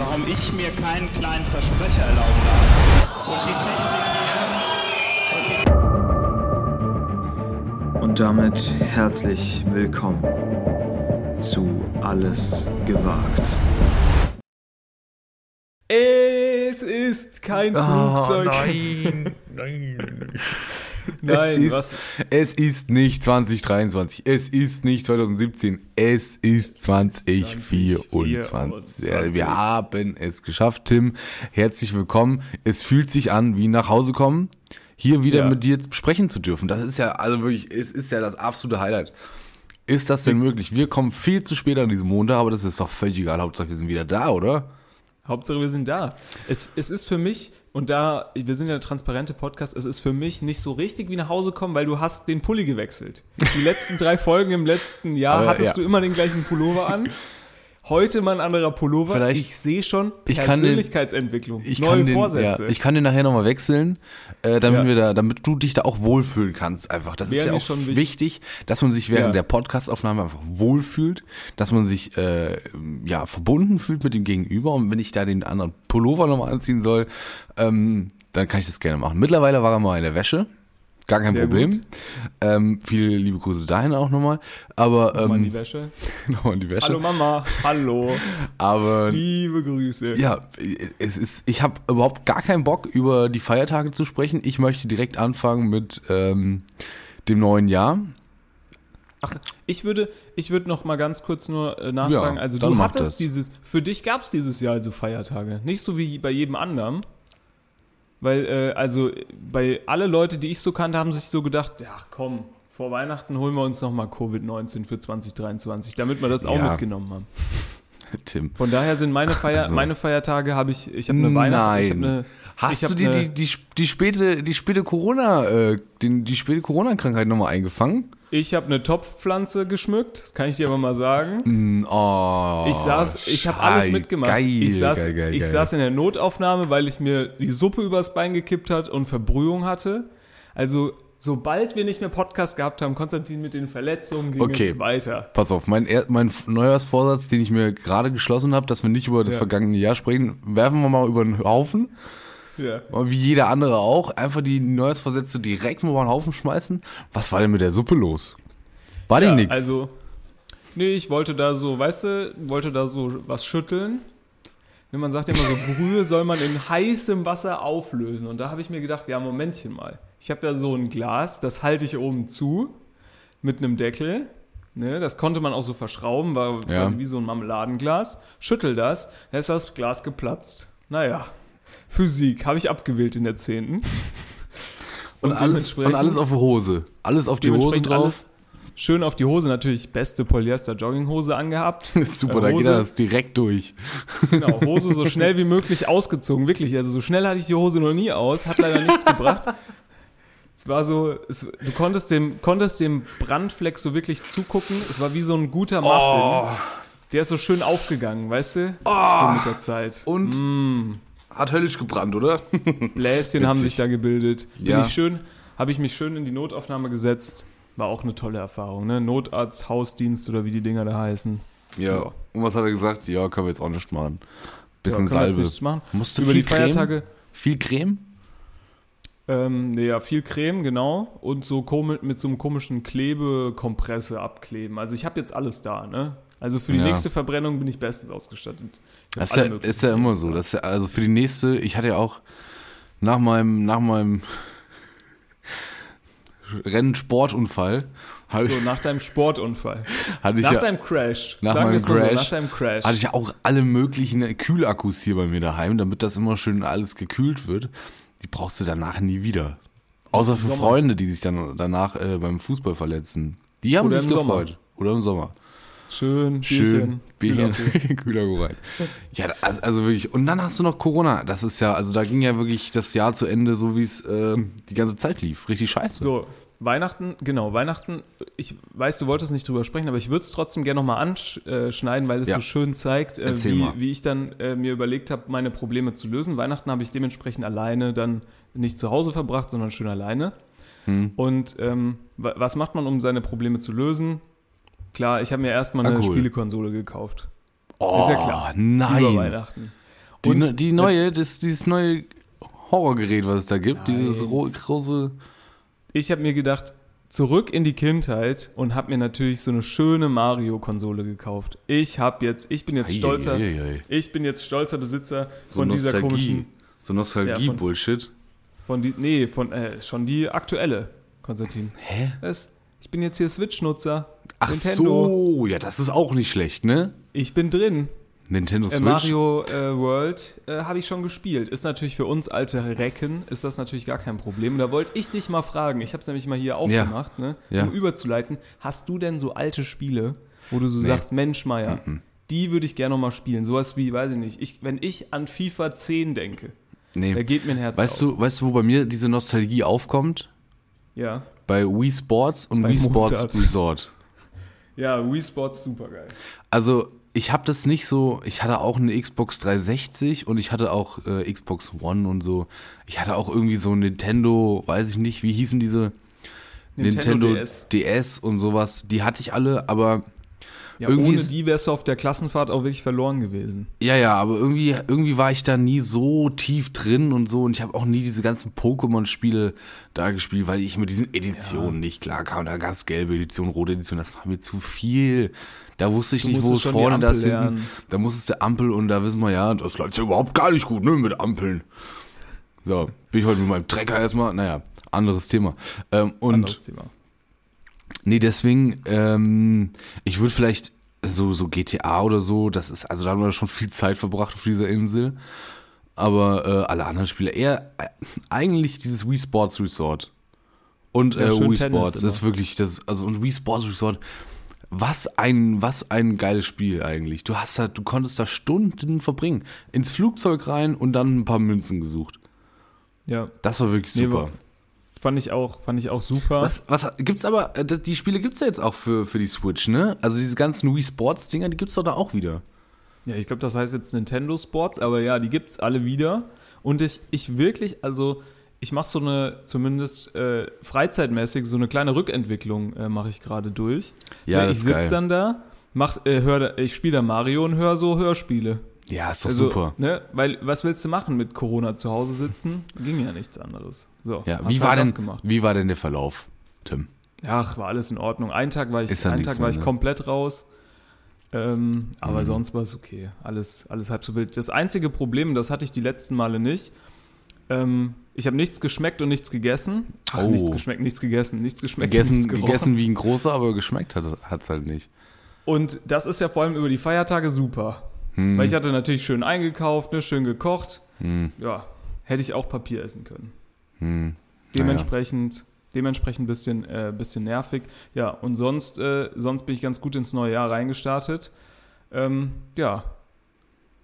warum ich mir keinen kleinen Versprecher erlauben darf. Und die Technik hier. Und damit herzlich willkommen zu Alles gewagt. Es ist kein Flugzeug. nein, nein. Nein, es ist, was? Es ist nicht 2023, es ist nicht 2017, es ist 2024. 2024. Ja, wir haben es geschafft, Tim. Herzlich willkommen. Es fühlt sich an wie nach Hause kommen, hier wieder Ja. mit dir sprechen zu dürfen. Das ist ja, also wirklich, es ist ja das absolute Highlight. Ist das denn möglich? Wir kommen viel zu spät an diesem Montag, aber das ist doch völlig egal. Hauptsache, wir sind wieder da, oder? Hauptsache, wir sind da. Es, es ist für mich, und da, wir sind ja der transparente Podcast, es ist für mich nicht so richtig wie nach Hause kommen, weil du hast den Pulli gewechselt. Die letzten drei Folgen im letzten Jahr Aber, hattest ja. du immer den gleichen Pullover an. Heute mal ein anderer Pullover. Vielleicht- ich sehe schon Ich kann den- Persönlichkeitsentwicklung, Ich neue kann den, Vorsätze. Ja, ich kann den nachher nochmal wechseln, äh, damit Ja. wir da, damit du dich da auch wohlfühlen kannst. Einfach. Das Wäre ist ja auch schon wichtig, dass man sich während Ja. der Podcastaufnahme einfach wohlfühlt, dass man sich äh, ja verbunden fühlt mit dem Gegenüber. Und wenn ich da den anderen Pullover nochmal anziehen soll, ähm, dann kann ich das gerne machen. Mittlerweile war er mal in der Wäsche. Gar kein Sehr Problem. Ähm, viele liebe Grüße dahin auch nochmal. Aber Nochmal in die ähm, Wäsche. nochmal in die Wäsche. Hallo Mama, hallo, Aber liebe Grüße. ja, es ist, ich habe überhaupt gar keinen Bock, über die Feiertage zu sprechen. Ich möchte direkt anfangen mit ähm, dem neuen Jahr. Ach, ich würde, ich würde noch mal ganz kurz nur äh, nachfragen. Ja, also du hattest das. dieses, für dich gab es dieses Jahr also Feiertage, nicht so wie bei jedem anderen. Weil, äh, also bei alle Leute, die ich so kannte, haben sich so gedacht, ja komm, vor Weihnachten holen wir uns noch mal Covid-19 für 2023, damit wir das auch Ja. mitgenommen haben. Tim. Von daher sind meine, Feier, also. meine Feiertage, habe ich, ich habe eine Weihnachten, Nein. Hast du dir die, die, die späte, die späte Corona, äh, den, die späte Corona-Krankheit nochmal eingefangen? Ich habe eine Topfpflanze geschmückt, das kann ich dir aber mal sagen. Mm, Oh, Ich saß, ich habe alles mitgemacht. Geil, ich saß, geil, geil, ich saß in der Notaufnahme, weil ich mir die Suppe übers Bein gekippt hat und Verbrühung hatte. Also, sobald wir nicht mehr Podcast gehabt haben, Konstantin mit den Verletzungen ging Okay. es weiter. Pass auf, mein, er- mein Neujahrsvorsatz, den ich mir gerade geschlossen habe, dass wir nicht über das Ja. vergangene Jahr sprechen, werfen wir mal über den Haufen. Ja. Wie jeder andere auch, einfach die Neujahrsvorsätze direkt mal über den Haufen schmeißen. Was war denn mit der Suppe los? War ja, denn nix? Also, nee, ich wollte da so, weißt du, wollte da so was schütteln. Wenn man sagt ja immer so, Brühe soll man in heißem Wasser auflösen. Und da habe ich mir gedacht, ja, Momentchen mal. Ich habe da so ein Glas, das halte ich oben zu mit einem Deckel. Ne, das konnte man auch so verschrauben, war Ja. wie so ein Marmeladenglas. Schüttel das, dann ist das Glas geplatzt. Naja, Physik habe ich abgewählt in der 10. und, alles, und alles auf die Hose. Alles auf die Hose drauf. schön auf die Hose, natürlich beste Polyester-Jogginghose angehabt. Super, Äh, da geht das direkt durch. Genau, Hose so schnell wie möglich ausgezogen, wirklich. Also so schnell hatte ich die Hose noch nie aus, hat leider nichts gebracht. Es war so, es, du konntest dem, konntest dem Brandfleck so wirklich zugucken. Es war wie so ein guter Muffin. Der ist so schön aufgegangen, weißt du? So mit der Zeit. Und Mm. Hat höllisch gebrannt, oder? Bläschen haben sich da gebildet. Bin Ja. ich schön, habe ich mich schön in die Notaufnahme gesetzt. War auch eine tolle Erfahrung, ne? Notarzt, Hausdienst oder wie die Dinger da heißen. Ja. Ja. Und was hat er gesagt? Ja, können wir jetzt auch nicht machen. Bisschen Ja, jetzt Salbe. nichts machen. Musst du Über viel die Feiertage. Creme? Viel Creme? Ähm, ja, viel Creme, genau. Und so mit so einem komischen Klebekompresse abkleben. Also ich habe jetzt alles da, ne? Also für die Ja. nächste Verbrennung bin ich bestens ausgestattet. Das ist ja, ist ja immer so. da. Das ja, also für die nächste, ich hatte ja auch nach meinem, nach meinem Rennsportunfall hatte, So, nach deinem Sportunfall. nach ja, deinem Crash. nach Sagen meinem mal so, Crash nach deinem Crash. hatte ich ja auch alle möglichen Kühlakkus hier bei mir daheim, damit das immer schön alles gekühlt wird. Die brauchst du danach nie wieder. Außer für. Freunde, die sich dann danach äh, beim Fußball verletzen. Die haben Oder sich im Sommer. gefreut. Oder im Sommer. Schön, Schön. Bierchen. Bierchen. Kühler rein. Ja, also, also wirklich. Und dann hast du noch Corona. Das ist ja, also da ging ja wirklich das Jahr zu Ende, so wie es äh, die ganze Zeit lief. Richtig scheiße. So, Weihnachten, genau, Weihnachten, ich weiß, du wolltest nicht drüber sprechen, aber ich würde es trotzdem gerne nochmal anschneiden, weil es Ja. so schön zeigt, äh, wie, wie ich dann äh, mir überlegt habe, meine Probleme zu lösen. Weihnachten habe ich dementsprechend alleine dann nicht zu Hause verbracht, sondern schön alleine. Hm. Und ähm, wa- was macht man, um seine Probleme zu lösen? Klar, ich habe mir erstmal eine Alkohol. Spielekonsole gekauft. Oh, ist ja klar. Über nein. Weihnachten. Die, Und- ne- die neue, das, dieses neue Horrorgerät, was es da gibt, dieses ro- große. Ich habe mir gedacht, zurück in die Kindheit und habe mir natürlich so eine schöne Mario-Konsole gekauft. Ich habe jetzt, ich bin jetzt Ei, stolzer, ei, ei, ich bin jetzt stolzer Besitzer So von dieser Nostalgie. komischen, So Ja, Nostalgie-Bullshit. von die, nee, von äh, schon die aktuelle, Konstantin. Hä? Es, ich bin jetzt hier Switch-Nutzer. Ach Nintendo. so, ja, das ist auch nicht schlecht, ne? Ich bin drin. Nintendo Äh, Switch. Mario äh, World äh, habe ich schon gespielt. Ist natürlich für uns alte Recken, ist das natürlich gar kein Problem. Da wollte ich dich mal fragen, ich habe es nämlich mal hier aufgemacht, ne, Ja. um überzuleiten. Hast du denn so alte Spiele, wo du so sagst, Mensch, Meier, die würde ich gerne noch mal spielen? Sowas wie, weiß ich nicht, ich, wenn ich an FIFA 10 denke, nee. da geht mir ein Herz Weißt auf. du, weißt du, wo bei mir diese Nostalgie aufkommt? Ja. Bei Wii Sports und Bei Wii Sports Mozart. Resort. Ja, Wii Sports super geil. Also, ich habe das nicht so, ich hatte auch eine Xbox 360 und ich hatte auch äh, Xbox One und so. Ich hatte auch irgendwie so ein Nintendo, weiß ich nicht, wie hießen diese Nintendo Nintendo, DS. DS. und sowas. Die hatte ich alle, aber Ja, Irgendwie ohne ist- die wärst du auf der Klassenfahrt auch wirklich verloren gewesen. ja, ja, aber irgendwie, irgendwie war ich da nie so tief drin und so und ich habe auch nie diese ganzen Pokémon-Spiele da gespielt, weil ich mit diesen Editionen nicht klar kam. Da gab es gelbe Edition, rote Edition, das war mir zu viel. Da wusste ich Du nicht, wo es vorne, da ist hinten. Da muss es der Ampel und da wissen wir ja, das läuft ja überhaupt gar nicht gut, ne, mit Ampeln. So, bin ich heute mit meinem Trecker erstmal, naja, anderes Thema. Ähm, und Anderes Thema. Nee, deswegen, ähm, ich würde vielleicht so, so GTA oder so, das ist, also da haben wir schon viel Zeit verbracht auf dieser Insel. Aber äh, alle anderen Spiele eher äh, eigentlich dieses Wii Sports Resort. Und Ja, äh, Wii Tennis Sports, das ist wirklich, das also und Wii Sports Resort, was ein, was ein geiles Spiel eigentlich. Du hast da, du konntest da Stunden verbringen. Ins Flugzeug rein und dann ein paar Münzen gesucht. Ja, Das war wirklich Nee, super. war- fand ich auch, fand ich auch super. Was, was gibt's aber, äh, die Spiele gibt's ja jetzt auch für, für die Switch, ne? Also diese ganzen Wii Sports Dinger, die gibt's doch da auch wieder. Ja, ich glaube, das heißt jetzt Nintendo Sports, aber ja, die gibt's alle wieder. Und ich, ich wirklich, also ich mache so eine, zumindest äh, freizeitmäßig, so eine kleine Rückentwicklung äh, mache ich gerade durch. Ja, das ich ist sitze dann da, mach, äh, hör, da- ich spiele da Mario und höre so Hörspiele. Ja, ist doch Also, super. Ne, weil, was willst du machen mit Corona zu Hause sitzen? Ging ja nichts anderes. So, Ja, wie halt war, das denn, gemacht. wie war denn der Verlauf, Tim? Ach, war alles in Ordnung. Einen Tag war ich, Ist einen Tag war mehr, ich ne? komplett raus. Ähm, aber Mhm. sonst war es okay. Alles, alles halb so wild. Das einzige Problem, das hatte ich die letzten Male nicht. Ähm, ich habe nichts geschmeckt und nichts gegessen. Ach, Oh. nichts geschmeckt, nichts gegessen. Nichts geschmeckt und Gegessen, nichts gerochen. gegessen wie ein großer, aber geschmeckt hat hat's halt nicht. Und das ist ja vor allem über die Feiertage super. Hm. Weil ich hatte natürlich schön eingekauft, ne, schön gekocht. Hm. Ja, hätte ich auch Papier essen können. Hm. Dementsprechend, dementsprechend ein bisschen, äh, bisschen nervig. Ja, und sonst, äh, sonst bin ich ganz gut ins neue Jahr reingestartet. Ähm, ja,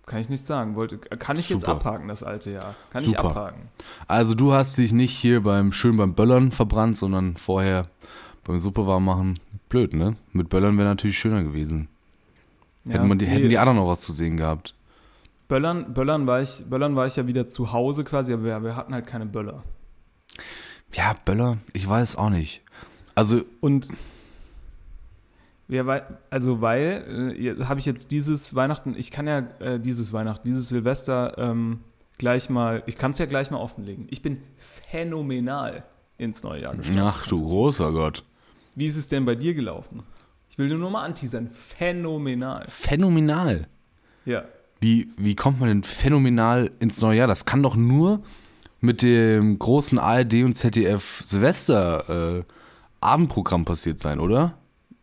kann ich nicht sagen. Wollte, kann ich jetzt Super. abhaken, das alte Jahr? Kann ich Super. abhaken? Also du hast dich nicht hier beim schön beim Böllern verbrannt, sondern vorher beim Suppe warm machen. Blöd, ne? Mit Böllern wäre natürlich schöner gewesen. Hätten, man die, nee, hätten die anderen noch was zu sehen gehabt. Böllern, Böllern, war ich, Böllern war ich ja wieder zu Hause quasi, aber wir, wir hatten halt keine Böller. Ja, Böller, ich weiß auch nicht. Also, Und ja, weil, also weil, äh, habe ich jetzt dieses Weihnachten, ich kann ja äh, dieses Weihnachten, dieses Silvester ähm, gleich mal, ich kann es ja gleich mal offenlegen. Ich bin phänomenal ins neue Jahr gestartet. ach du großer Gott. Wie ist es denn bei dir gelaufen? Ich will nur mal anti sein. Phänomenal. Phänomenal. Ja. Wie, wie kommt man denn phänomenal ins neue Jahr? Das kann doch nur mit dem großen ARD und ZDF Silvester äh, Abendprogramm passiert sein, oder?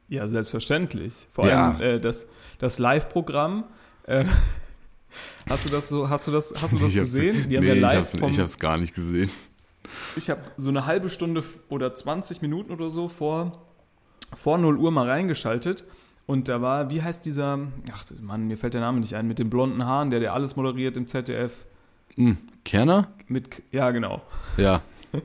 Ja, selbstverständlich. Vor Ja. allem äh, das, das Live-Programm. Äh, hast du das so, hast du das, hast du das Ich gesehen? Die haben nee, ja ich, hab's, vom, ich hab's gar nicht gesehen. Ich habe so eine halbe Stunde oder 20 Minuten oder so vor, vor 0 Uhr mal reingeschaltet. Und da war, wie heißt dieser, ach Mann, mir fällt der Name nicht ein, mit den blonden Haaren, der, der alles moderiert im ZDF. Hm, Kerner? Mit, ja, genau. Ja.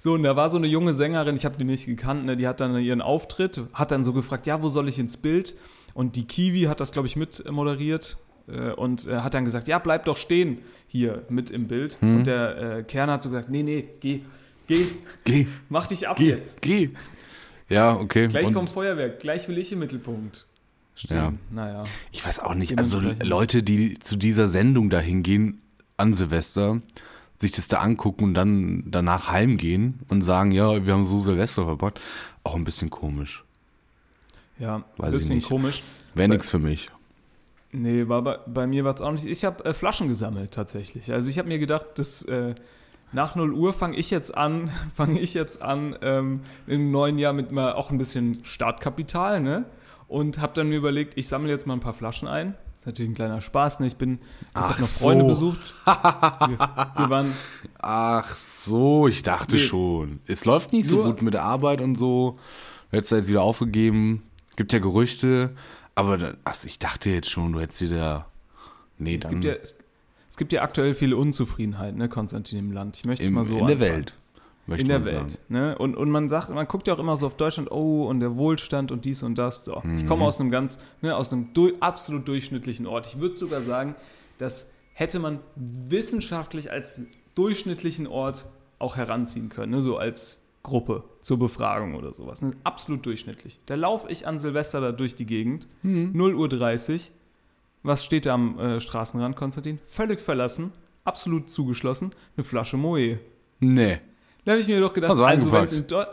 So, und da war so eine junge Sängerin, ich habe die nicht gekannt, ne, die hat dann ihren Auftritt, hat dann so gefragt, ja, wo soll ich ins Bild? Und die Kiwi hat das, glaube ich, mit moderiert äh, und äh, hat dann gesagt, ja, bleib doch stehen hier mit im Bild. Hm. Und der äh, Kern hat so gesagt, nee, nee, geh, geh, Geh, mach dich ab geh, jetzt. geh. Ja, okay. Gleich Und- kommt Feuerwerk, gleich will ich im Mittelpunkt. stehen. Ja. Naja. Ich weiß auch nicht, also. Leute, die zu dieser Sendung dahin gehen an Silvester, sich das da angucken und dann danach heimgehen und sagen, ja, wir haben so Silvester verbracht, auch ein bisschen komisch. Ja, ein bisschen komisch. Wäre nichts für mich. Nee, war bei, bei mir war es auch nicht. Ich habe äh, Flaschen gesammelt tatsächlich. Also ich habe mir gedacht, dass äh, nach 0 Uhr fange ich jetzt an, fange ich jetzt an ähm, im neuen Jahr mit mal auch ein bisschen Startkapital, ne? Und habe dann mir überlegt, ich sammle jetzt mal ein paar Flaschen ein. Das ist natürlich ein kleiner Spaß, ne? Ich bin, ich habe noch Freunde so. besucht. Wir, wir waren Ach so, ich dachte Nee. schon. Es läuft nicht so gut mit der Arbeit und so. Hättest du jetzt wieder aufgegeben. Gibt ja Gerüchte. Aber da, ach, ich dachte jetzt schon, du hättest wieder. Nee, Es dann gibt, ja, es, es gibt ja aktuell viele Unzufriedenheit, ne, Konstantin, im Land. Ich möchte es im, mal so in der anfangen. Welt. Möchte In der Welt. Sagen. Ne? Und, und man sagt, man guckt ja auch immer so auf Deutschland, oh, und der Wohlstand und dies und das. So. Ich Mhm. komme aus einem ganz, ne, aus einem du absolut durchschnittlichen Ort. Ich würde sogar sagen, das hätte man wissenschaftlich als durchschnittlichen Ort auch heranziehen können, ne? so als Gruppe zur Befragung oder sowas. Ne? Absolut durchschnittlich. Da laufe ich an Silvester da durch die Gegend, Mhm. 0 Uhr 30. Was steht da am äh, Straßenrand, Konstantin? Völlig verlassen, absolut zugeschlossen, eine Flasche Moe. Nee. Da habe ich mir doch gedacht, Also also, wenn es in Deu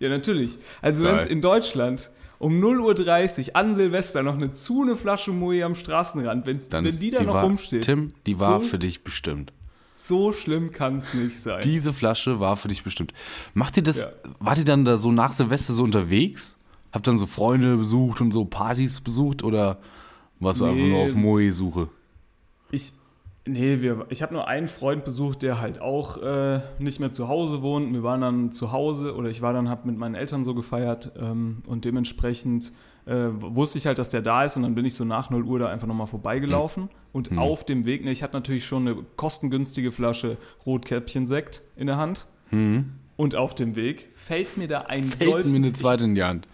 Ja, natürlich. Also wenn es in Deutschland um 0.30 Uhr an Silvester noch eine zu eine Flasche Moe am Straßenrand, wenn's, Dann wenn die da noch war, rumsteht, Tim, die war So- für dich bestimmt. so schlimm kann es nicht sein. Diese Flasche war für dich bestimmt. Macht ihr das, Ja. wart ihr dann da so nach Silvester so unterwegs? Habt dann so Freunde besucht und so Partys besucht oder warst du einfach Nee. nur auf Moe-Suche? Ich, nee, wir, ich habe nur einen Freund besucht, der halt auch äh, nicht mehr zu Hause wohnt. Wir waren dann zu Hause oder ich war dann, habe mit meinen Eltern so gefeiert ähm, und dementsprechend äh, wusste ich halt, dass der da ist und dann bin ich so nach 0 Uhr da einfach nochmal vorbeigelaufen und auf dem Weg, ne, ich hatte natürlich schon eine kostengünstige Flasche Rotkäppchen-Sekt in der Hand und auf dem Weg fällt mir da ein Fällt mir solch- eine zweite in die Hand.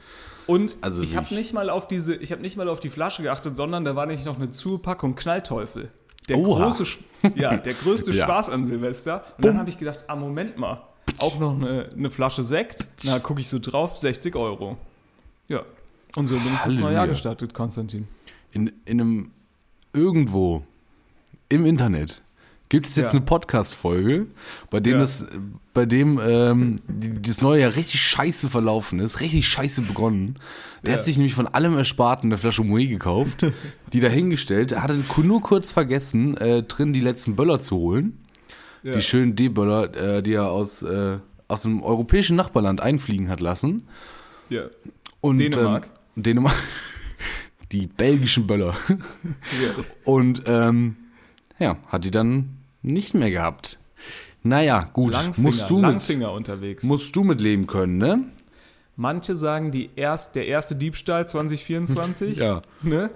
Und Also ich habe ich- nicht mal auf diese, ich habe nicht mal auf die Flasche geachtet, sondern da war nicht noch eine Zupackung Knallteufel. Der Oha. große, ja, der größte Ja. Spaß an Silvester. Und dann habe ich gedacht, ah Moment mal, auch noch eine, eine Flasche Sekt. Na, gucke ich so drauf, 60 Euro. Ja. Und so bin ich das neue Jahr gestartet, Konstantin. In, in einem irgendwo im Internet gibt es jetzt Ja. eine Podcast-Folge, bei dem Ja. das, bei dem ähm, das neue Jahr richtig scheiße verlaufen ist, richtig scheiße begonnen. Der Ja. hat sich nämlich von allem Ersparten eine Flasche Moe gekauft, die dahingestellt, Er hatte nur kurz vergessen, äh, drin die letzten Böller zu holen. Die schönen D-Böller, äh, die er aus, äh, aus einem europäischen Nachbarland einfliegen hat lassen. ja. Und, Dänemark. Ähm, Dänemark. Die belgischen Böller. ja. Und ähm, ja, hat die dann nicht mehr gehabt. Naja, gut, Langfinger, musst, du mit, Langfinger unterwegs. musst du mit leben können, ne? Manche sagen, die erst, der erste Diebstahl 2024. Ja. Ne?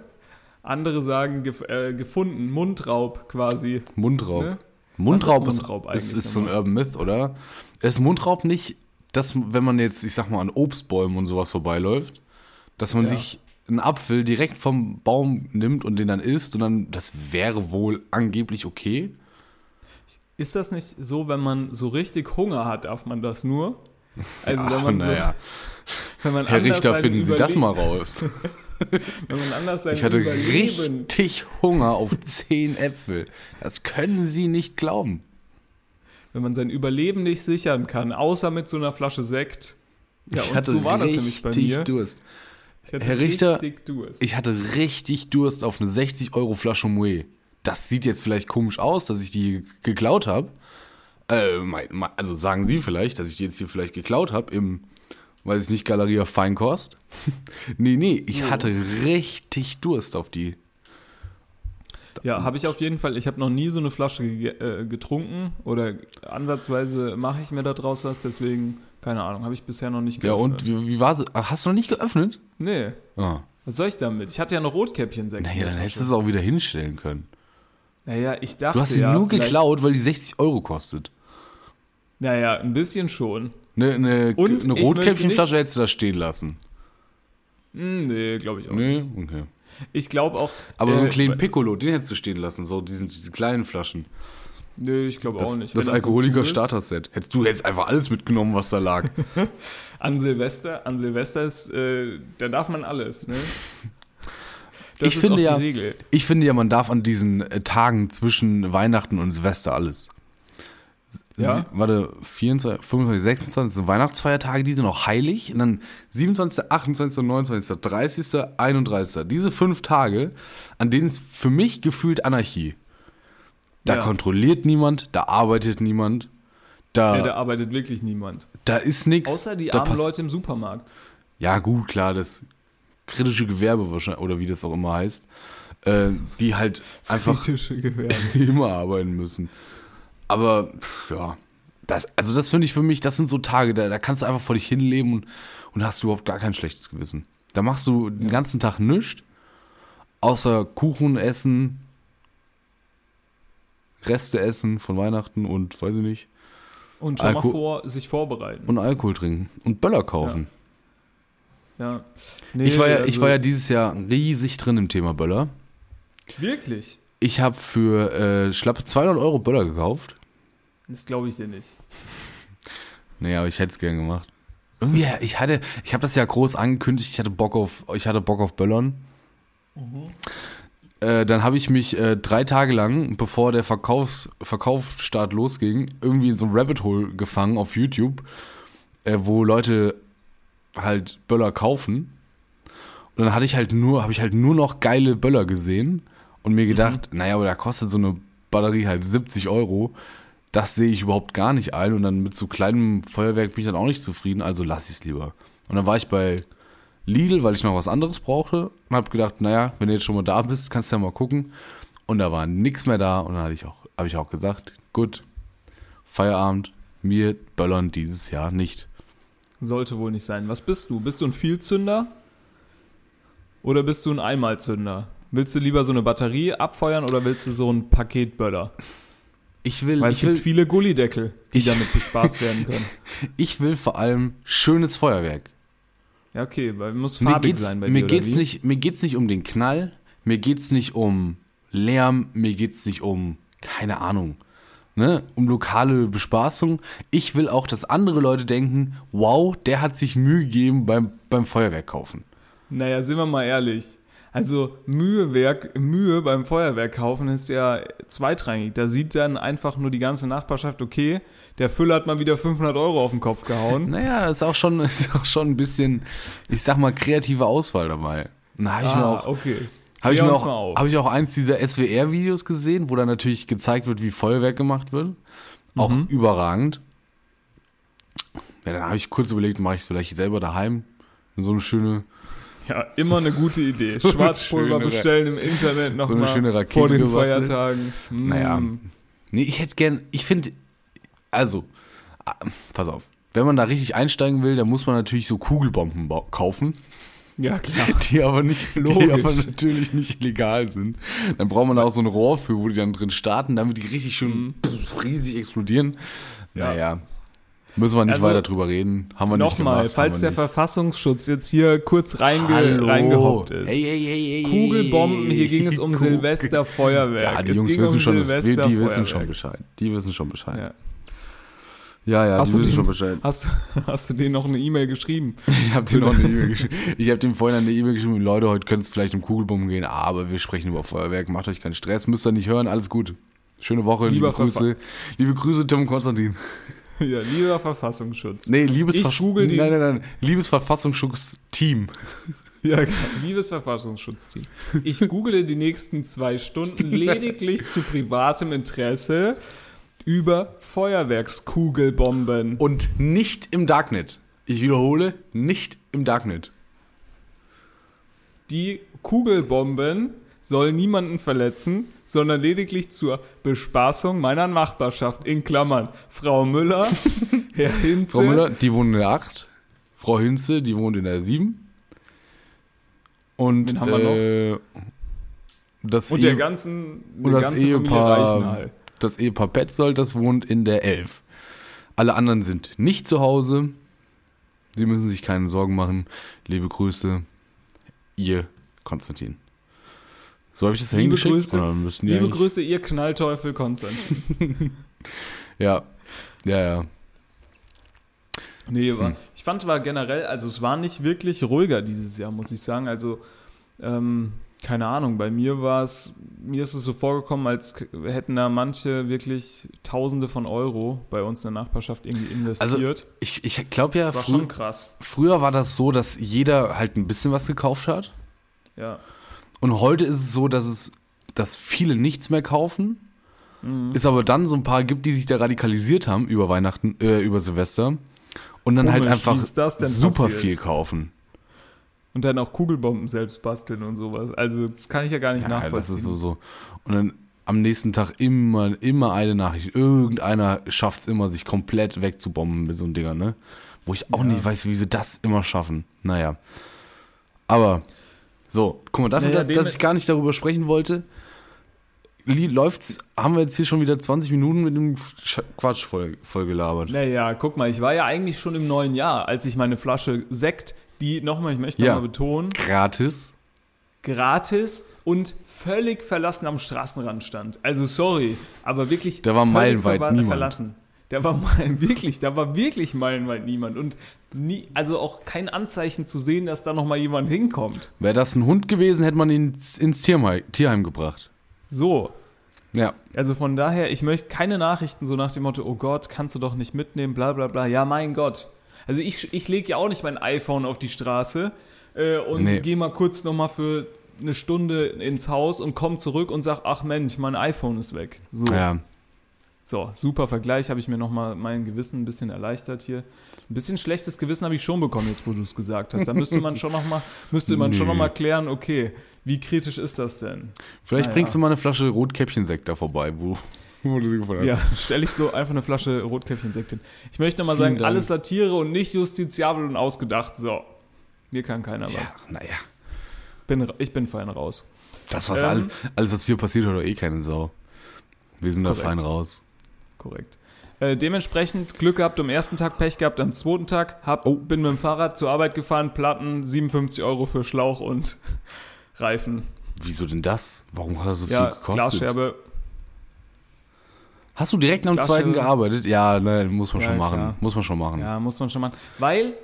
Andere sagen, gef äh, gefunden, Mundraub quasi. Mundraub. Ne? Mundraub ist, Mundraub ist, eigentlich ist so ein? Urban Myth, oder? Ist Mundraub nicht, dass, wenn man jetzt, ich sag mal, an Obstbäumen und sowas vorbeiläuft, dass man Ja. sich einen Apfel direkt vom Baum nimmt und den dann isst und dann, das wäre wohl angeblich okay. Ist das nicht so, wenn man so richtig Hunger hat, darf man das nur? Also wenn Ach, man, naja. so, wenn man Herr Richter, finden Sie das mal raus. Wenn man anders sein Ich hatte Überleben, richtig Hunger auf zehn Äpfel. Das können Sie nicht glauben. wenn man sein Überleben nicht sichern kann, außer mit so einer Flasche Sekt. Ja, ich und hatte so war das nämlich bei mir. Durst. Ich hatte Herr Richter, richtig Durst. Ich hatte richtig Durst auf eine 60 Euro Flasche Moe. Das sieht jetzt vielleicht komisch aus, dass ich die geklaut habe. Äh, also sagen Sie vielleicht, dass ich die jetzt hier vielleicht geklaut habe im, weiß ich nicht, Galeria Feinkost. nee, nee, ich hatte richtig Durst auf die. Ja, habe ich auf jeden Fall. Ich habe noch nie so eine Flasche ge äh, getrunken oder ansatzweise mache ich mir da draus was, deswegen, keine Ahnung, habe ich bisher noch nicht Ja, geöffnet. und wie, wie war sie? Ach, Hast du noch nicht geöffnet? Nee, Ah. was soll ich damit? Ich hatte ja noch Rotkäppchen-Sekt. Naja, dann hättest du es auch wieder hinstellen können. Naja, ich dachte Du hast sie ja, nur geklaut, weil die 60 Euro kostet. Naja, ein bisschen schon. Eine, ich möchte Rotkäppchenflasche hättest du da stehen lassen. Hm, nee, glaube ich auch Nee, nicht. okay. Ich glaube auch. Aber so einen äh, kleinen Piccolo, den hättest du stehen lassen, so diesen, diese kleinen Flaschen. Nee, ich glaube Das, auch nicht. das zu Alkoholiker-Starter-Set. Hättest du jetzt einfach alles mitgenommen, was da lag. An Silvester, an Silvester ist, äh, da darf man alles, ne? Das ich finde ja, Regel. ich finde ja, man darf an diesen äh, Tagen zwischen Weihnachten und Silvester alles. Ja? Sie, warte, 24, 25, 26 sind Weihnachtsfeiertage, die sind auch heilig. Und dann 27, 28, 29, 30, 31. Diese fünf Tage, an denen ist für mich gefühlt Anarchie. Da Ja. kontrolliert niemand, da arbeitet niemand, da, Ja, da arbeitet wirklich niemand. da ist nichts. Außer die armen Leute im Supermarkt. Ja, gut, klar, das kritische Gewerbe wahrscheinlich, oder wie das auch immer heißt, äh, die halt einfach immer arbeiten müssen. Aber ja, das, also das finde ich für mich, das sind so Tage, da, da kannst du einfach vor dich hinleben und, und hast überhaupt gar kein schlechtes Gewissen. Da machst du den ganzen Tag nichts, außer Kuchen essen, Reste essen von Weihnachten und weiß ich nicht, Und schon Alko- mal vor, sich vorbereiten. und Alkohol trinken und Böller kaufen. ja. Nee, Ich war, ja, also, ich war ja dieses Jahr riesig drin im Thema Böller. Wirklich? Ich habe für äh, schlappe 200 Euro Böller gekauft. Das glaube ich dir nicht. Naja, aber ich hätte es gern gemacht. Irgendwie, ich hatte, ich habe das ja groß angekündigt, ich hatte Bock auf, ich hatte Bock auf Böllern. Äh, dann habe ich mich äh, drei Tage lang, bevor der Verkaufs, Verkaufsstart losging, irgendwie in so ein Rabbit Hole gefangen auf YouTube, äh, wo Leute halt Böller kaufen. Und dann hatte ich halt nur, habe ich halt nur noch geile Böller gesehen und mir gedacht, naja, aber da kostet so eine Batterie halt 70 Euro. Das sehe ich überhaupt gar nicht ein und dann mit so kleinem Feuerwerk bin ich dann auch nicht zufrieden, also lasse ich es lieber. Und dann war ich bei Lidl, weil ich noch was anderes brauchte und habe gedacht, naja, wenn du jetzt schon mal da bist, kannst du ja mal gucken. Und da war nichts mehr da und dann hatte ich auch, habe ich auch gesagt, gut, Feierabend, mir böllern dieses Jahr nicht. Sollte wohl nicht sein. Was bist du? Bist du ein Vielzünder? Oder bist du ein Einmalzünder? Willst du lieber so eine Batterie abfeuern oder willst du so ein Paketböller? Ich will, Weil es ich will, gibt viele Gullideckel, die Ich- damit bespaßt werden können. ich will vor allem schönes Feuerwerk. Ja, okay, weil muss Mir farbig geht's, sein bei mir dir, geht's wie? nicht, mir geht's nicht um den Knall, mir geht's nicht um Lärm, mir geht's nicht um, keine Ahnung, ne, um lokale Bespaßung. Ich will auch, dass andere Leute denken, wow, der hat sich Mühe gegeben beim, beim Feuerwerk kaufen. Naja, sind wir mal ehrlich. Also Mühewerk, Mühe beim Feuerwerk kaufen ist ja zweitrangig. Da sieht dann einfach nur die ganze Nachbarschaft, okay, der Füller hat mal wieder 500 Euro auf den Kopf gehauen. Naja, das ist auch schon, ist auch schon ein bisschen, ich sag mal, kreative Auswahl dabei. Da habe ich mir ah, auch, okay. Habe ich, mir auch, hab ich auch eins dieser SWR-Videos gesehen, wo dann natürlich gezeigt wird, wie Feuerwerk gemacht wird. Auch Mhm. überragend. Ja, dann habe ich kurz überlegt, mache ich es vielleicht selber daheim. So eine schöne, Ja, immer eine gute Idee. Schwarzpulver schöne Ra- bestellen im Internet So eine nochmal schöne Rakete vor den gebastelt. Feiertagen. Mm. naja. Nee, ich hätte gern, ich finde, also, ah, pass auf. Wenn man da richtig einsteigen will, dann muss man natürlich so Kugelbomben kaufen, Ja, klar. die aber nicht, die Logisch. aber natürlich nicht legal sind. Dann braucht man da auch so ein Rohr für, wo die dann drin starten, damit die richtig schön pff, riesig explodieren. Ja. Naja, müssen wir nicht Also, weiter drüber reden. Haben wir nicht Nochmal, falls der nicht. Verfassungsschutz jetzt hier kurz reinge reingehoppt ist. Hey, hey, hey, Kugelbomben, hier ging es um Silvesterfeuerwerk. Ja, die Es Jungs wissen um schon, die, die wissen schon Bescheid. Die wissen schon Bescheid. Ja. Ja, ja, Hast die du wissen den- schon Bescheid. Hast, hast du denen noch eine E-Mail geschrieben? Ich habe dir noch eine E-Mail geschrieben. Ich habe dem vorhin eine E-Mail geschrieben, Leute, heute könnte es vielleicht um Kugelbomben gehen, aber wir sprechen über Feuerwerk, macht euch keinen Stress, müsst ihr nicht hören, alles gut. Schöne Woche, Lieber liebe Grüße. Liebe Grüße, und Konstantin. Ja, lieber Verfassungsschutz. Nee, liebes, Ich Verf- nein, nein, nein, liebes Verfassungsschutzteam. Ja, genau. liebes Verfassungsschutzteam. Ich google die nächsten zwei Stunden lediglich zu privatem Interesse über Feuerwerkskugelbomben. Und nicht im Darknet. Ich wiederhole, nicht im Darknet. Die Kugelbomben sollen niemanden verletzen, sondern lediglich zur Bespaßung meiner Nachbarschaft. In Klammern Frau Müller, Herr Hinze. Frau Müller, die wohnt in der 8. Frau Hinze, die wohnt in der 7. Und, Wen haben wir äh, Das und der Ehe- ganzen und der das Ehepaar, Reichenhall. Das Ehepaar Petzold, das wohnt in der 11. Alle anderen sind nicht zu Hause. Sie müssen sich keine Sorgen machen. Liebe Grüße, ihr Konstantin. So habe ich das da Liebe hingeschickt? Grüße, Liebe eigentlich- Grüße, ihr Knallteufel Konstantin. Ja, ja, ja. Nee, war, Hm. ich fand war generell, also es war nicht wirklich ruhiger dieses Jahr, muss ich sagen. Also, ähm, keine Ahnung, bei mir war es, mir ist es so vorgekommen, als hätten da manche wirklich Tausende von Euro bei uns in der Nachbarschaft irgendwie Also investiert. ich, ich glaube ja, war frü schon krass. früher war das so, dass jeder halt ein bisschen was gekauft hat. Ja. Und heute ist es so, dass es, dass viele nichts mehr kaufen. Mhm. Es aber dann so ein paar gibt, die sich da radikalisiert haben über Weihnachten, äh, über Silvester. Und dann halt Komisch, einfach das denn super passiert? viel kaufen. Und dann auch Kugelbomben selbst basteln und sowas. Also, das kann ich ja gar nicht Ja, nachvollziehen. das ist so, so. Und dann am nächsten Tag immer, immer eine Nachricht. Irgendeiner schafft es immer, sich komplett wegzubomben mit so einem Dinger, ne? Wo ich auch Ja. nicht weiß, wie sie das immer schaffen. Naja. Aber, so, guck mal, dafür, Naja, dass, dass ich gar nicht darüber sprechen wollte, läuft's, haben wir jetzt hier schon wieder 20 Minuten mit dem Sch- Quatsch voll, voll gelabert. Naja, guck mal, ich war ja eigentlich schon im neuen Jahr, als ich meine Flasche Sekt, die nochmal, ich möchte Ja. nochmal betonen, Gratis. gratis und völlig verlassen am Straßenrand stand. Also sorry, aber wirklich Da war meilenweit verwa- niemand. verlassen. Da war mal, wirklich, da war wirklich meilenweit niemand und nie, also auch kein Anzeichen zu sehen, dass da noch mal jemand hinkommt. Wäre das ein Hund gewesen, hätte man ihn ins, ins Tierheim, Tierheim gebracht. So, Ja. also von daher, ich möchte keine Nachrichten so nach dem Motto, oh Gott, kannst du doch nicht mitnehmen, bla bla bla. Ja, mein Gott. Also ich, ich lege ja auch nicht mein iPhone auf die Straße äh, und Nee. gehe mal kurz noch mal für eine Stunde ins Haus und komme zurück und sag, ach Mensch, mein iPhone ist weg. So. Ja. So, super Vergleich, habe ich mir nochmal mein Gewissen ein bisschen erleichtert hier. Ein bisschen schlechtes Gewissen habe ich schon bekommen, jetzt wo du es gesagt hast. Da müsste man schon nochmal, müsste man schon Nö. noch mal klären, okay, wie kritisch ist das denn? Vielleicht Naja. bringst du mal eine Flasche Rotkäppchensekt da vorbei, wo, wo du sie gefunden Ja, stelle ich so einfach eine Flasche Rotkäppchensekt hin. Ich möchte Vielen sagen, Dank. alles Satire und nicht justiziabel und ausgedacht. So, mir kann keiner Ja, was. naja. Bin, ich bin fein raus. Das, was Ähm, alles, alles, was hier passiert, hat doch eh keine Sau. Wir sind da Korrekt. fein raus. Korrekt. Äh, dementsprechend Glück gehabt am ersten Tag, Pech gehabt am zweiten Tag. Hab, Oh. Bin mit dem Fahrrad zur Arbeit gefahren, Platten, 57 Euro für Schlauch und Reifen. Wieso denn das? Warum hat das so ja, viel gekostet? Glasscherbe. Hast du direkt am Glasscherbe. zweiten gearbeitet? Ja, ne, muss man Ja, schon machen. klar. Muss man schon machen. Ja, muss man schon machen. Weil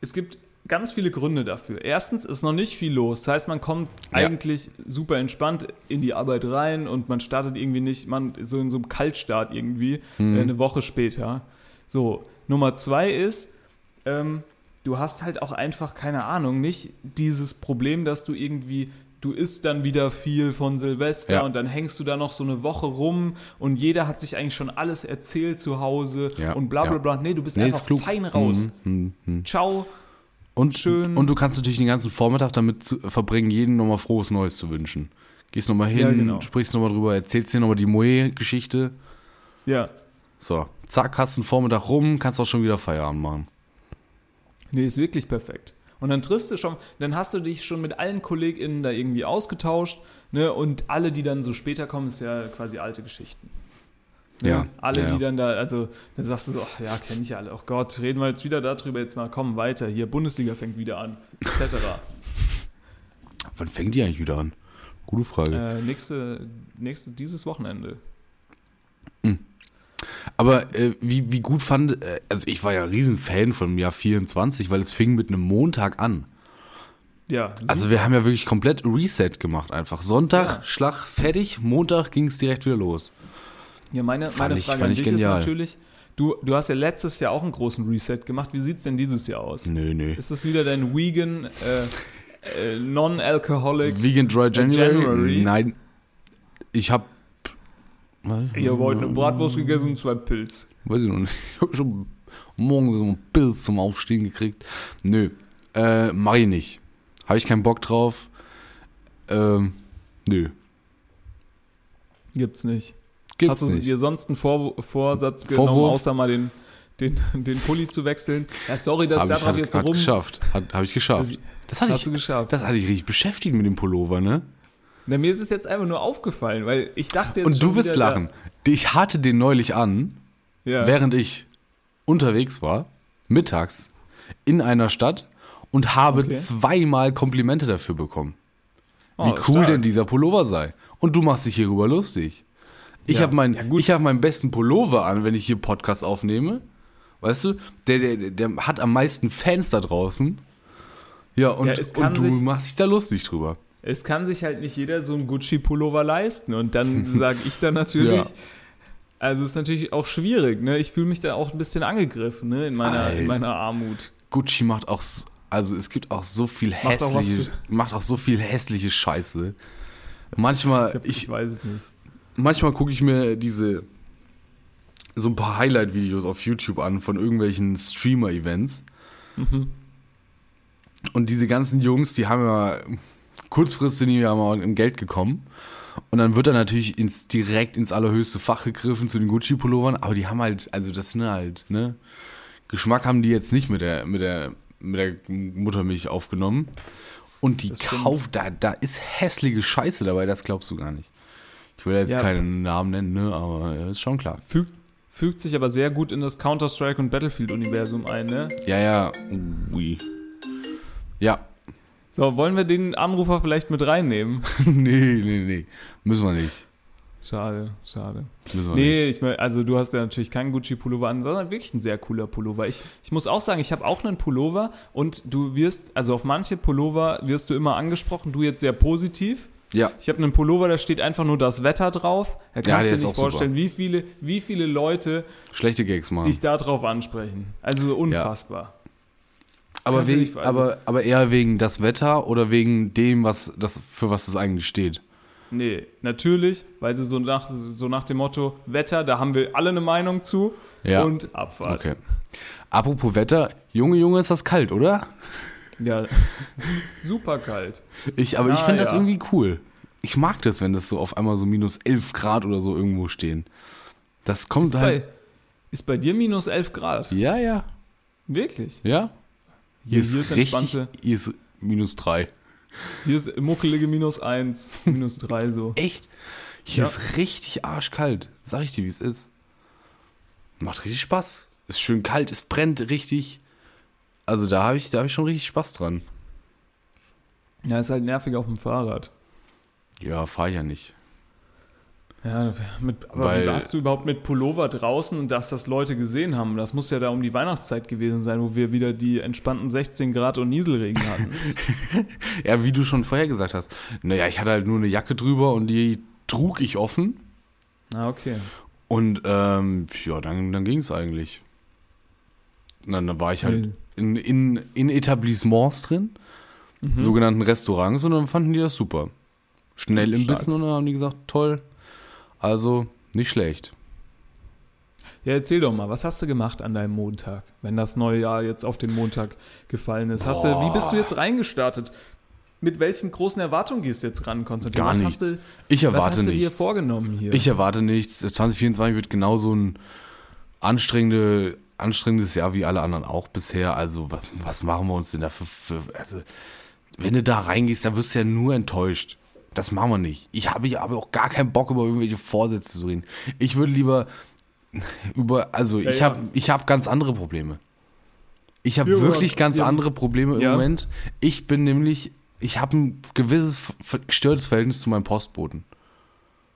es gibt ganz viele Gründe dafür. Erstens ist noch nicht viel los. Das heißt, man kommt Ja. eigentlich super entspannt in die Arbeit rein und man startet irgendwie nicht, man so in so einem Kaltstart irgendwie Mhm. äh, eine Woche später. So, Nummer zwei ist, ähm, du hast halt auch einfach, keine Ahnung, nicht dieses Problem, dass du irgendwie, du isst dann wieder viel von Silvester Ja. und dann hängst du da noch so eine Woche rum und jeder hat sich eigentlich schon alles erzählt zu Hause Ja, und bla bla bla. Nee, du bist Nee, einfach fein raus. Mhm, mhm. Ciao. Und, Schön. und du kannst natürlich den ganzen Vormittag damit zu, verbringen, jedem nochmal frohes Neues zu wünschen. Gehst nochmal hin, Ja, genau. sprichst nochmal drüber, erzählst dir nochmal die Moe-Geschichte. Ja. So, zack, hast den Vormittag rum, kannst auch schon wieder Feierabend machen. Nee, ist wirklich perfekt. Und dann triffst du schon, dann hast du dich schon mit allen KollegInnen da irgendwie ausgetauscht, ne? Und alle, die dann so später kommen, ist ja quasi alte Geschichten. Ne? Ja, Alle, ja, die ja. dann da, also, dann sagst du so, ach ja, kenne ich alle. Oh Gott, reden wir jetzt wieder darüber, jetzt mal, komm, weiter, hier, Bundesliga fängt wieder an, etc. Wann fängt die eigentlich wieder an? Gute Frage. äh, nächste, nächste, dieses Wochenende. Aber äh, wie, wie gut fand, äh, also ich war ja riesen Fan vom Jahr 24, weil es fing mit einem Montag an. Ja, Also wir haben ja wirklich komplett Reset gemacht einfach. Sonntag, Ja. Schlag, fertig, Montag ging es direkt wieder los. Ja, meine, meine ich- Frage fand an ich dich ist natürlich, du, du hast ja letztes Jahr auch einen großen Reset gemacht. Wie sieht es denn dieses Jahr aus? Nö, nö. Ist es wieder dein Vegan, äh, äh, Non-Alcoholic? Vegan Dry January? January? Nein. Ich hab. Ihr wollt eine Bratwurst gegessen und zwei Pilz. Weiß ich noch nicht. Ich hab schon morgen so einen Pilz zum Aufstehen gekriegt. Nö. Äh, mach ich nicht. Habe ich keinen Bock drauf. Ähm, nö. Gibt's nicht. Gibt's Hast du nicht. dir sonst einen Vor Vorsatz genommen, Vorwurf? außer mal den, den, den Pulli zu wechseln? Ja, sorry, dass da ich hat, jetzt hat rum... geschafft. Hat, hab ich geschafft. Also, Das hatte hast ich, du geschafft. das hatte ich richtig beschäftigt mit dem Pullover, ne? Na, mir ist es jetzt einfach nur aufgefallen, weil ich dachte jetzt Und du wirst lachen. Ich hatte den neulich an, ja. während ich unterwegs war, mittags, in einer Stadt und habe Okay. zweimal Komplimente dafür bekommen. Oh, Wie cool stark. denn dieser Pullover sei. Und du machst dich hierüber lustig. Ich Ja. habe mein, Ja, ich hab meinen besten Pullover an, wenn ich hier Podcast aufnehme. Weißt du, der, der, der- hat am meisten Fans da draußen. Ja, und, Ja, und du machst dich da lustig drüber. Es kann sich halt nicht jeder so einen Gucci-Pullover leisten. Und dann sage ich dann natürlich, Ja. also ist natürlich auch schwierig, ne? Ich fühle mich da auch ein bisschen angegriffen, ne? In meiner, Alter. in meiner Armut. Gucci macht auch, also es gibt auch so viel Macht auch hässliche, macht auch so viel hässliche Scheiße. Manchmal, Ich, hab, ich, ich, weiß es nicht. manchmal gucke ich mir diese, so ein paar Highlight-Videos auf YouTube an von irgendwelchen Streamer-Events. Mhm. Und diese ganzen Jungs, die haben ja kurzfristig sind die ja mal im Geld gekommen. Und dann wird er natürlich ins, direkt ins allerhöchste Fach gegriffen zu den Gucci-Pullovern. Aber die haben halt, also das sind halt, ne? Geschmack haben die jetzt nicht mit der, mit der, mit der Muttermilch aufgenommen. Und die kauft, da, da ist hässliche Scheiße dabei, das glaubst du gar nicht. Ich will jetzt Ja. keinen Namen nennen, ne? Aber ist schon klar. Fügt, fügt sich aber sehr gut in das Counter-Strike und Battlefield-Universum ein, ne? Ja, ja. Ui. Ja. So, wollen wir den Anrufer vielleicht mit reinnehmen? nee, nee, nee. Müssen wir nicht. Schade, schade. Müssen wir Nee, nicht. ich also du hast ja natürlich keinen Gucci-Pullover an, sondern wirklich ein sehr cooler Pullover. Ich, ich muss auch sagen, ich habe auch einen Pullover und du wirst, also auf manche Pullover wirst du immer angesprochen, du jetzt sehr positiv. Ja. Ich habe einen Pullover, da steht einfach nur das Wetter drauf. Da Ja, kannst der du dir nicht vorstellen, wie viele, wie viele Leute Schlechte Gags machen. dich da drauf ansprechen. Also unfassbar. Aber, wegen, aber, aber eher wegen das Wetter oder wegen dem, was das, für was das eigentlich steht. Nee, natürlich, weil sie so nach, so nach dem Motto, Wetter, da haben wir alle eine Meinung zu Ja. und Abfahrt. Okay. Apropos Wetter, Junge, Junge, ist das kalt, oder? Ja, super kalt. Ich, aber ich Ah, finde das ja. irgendwie cool. Ich mag das, wenn das so auf einmal so minus 11 Grad oder so irgendwo stehen. Das kommt Ist bei, halt. ist bei dir minus 11 Grad? Ja, ja, Wirklich? ja. Hier, hier ist entspannte, hier ist minus 3. hier ist muckelige minus 1, minus 3 so. Echt? Hier Ja. ist richtig arschkalt. Sag ich dir, wie es ist. Macht richtig Spaß. Ist schön kalt, es brennt richtig. Also da habe ich, da hab ich schon richtig Spaß dran. Ja, ist halt nervig auf dem Fahrrad. Ja, fahr ja nicht. Ja, mit, aber Weil- wie warst du überhaupt mit Pullover draußen und dass das Leute gesehen haben? Das muss ja da um die Weihnachtszeit gewesen sein, wo wir wieder die entspannten 16 Grad und Nieselregen hatten. Ja, wie du schon vorher gesagt hast. Naja, ich hatte halt nur eine Jacke drüber und die trug ich offen. ah, okay. Und ähm, ja, dann, dann ging es eigentlich. Und dann, dann war ich halt in, in, in Etablissements drin, Mhm. sogenannten Restaurants, und dann fanden die das super. Schnell im. Bissen und dann haben die gesagt, toll. Also nicht schlecht. Ja, erzähl doch mal, was hast du gemacht an deinem Montag, wenn das neue Jahr jetzt auf den Montag gefallen ist? Hast du, wie bist du jetzt reingestartet? Mit welchen großen Erwartungen gehst du jetzt ran, Konstantin? Gar was nichts. Hast du, Ich was erwarte hast du dir nichts. vorgenommen hier? Ich erwarte nichts. 2024 wird genauso ein anstrengende, anstrengendes Jahr wie alle anderen auch bisher. Also was, was machen wir uns denn da für, für also wenn du da reingehst, da wirst du ja nur enttäuscht. Das machen wir nicht. Ich habe ich habe auch gar keinen Bock über irgendwelche Vorsätze zu reden. Ich würde lieber über also Ja, ich ja. habe ich habe ganz andere Probleme. Ich habe Ja, wirklich ganz andere Probleme im. Moment. Ich bin nämlich ich habe ein gewisses gestörtes Verhältnis zu meinem Postboten.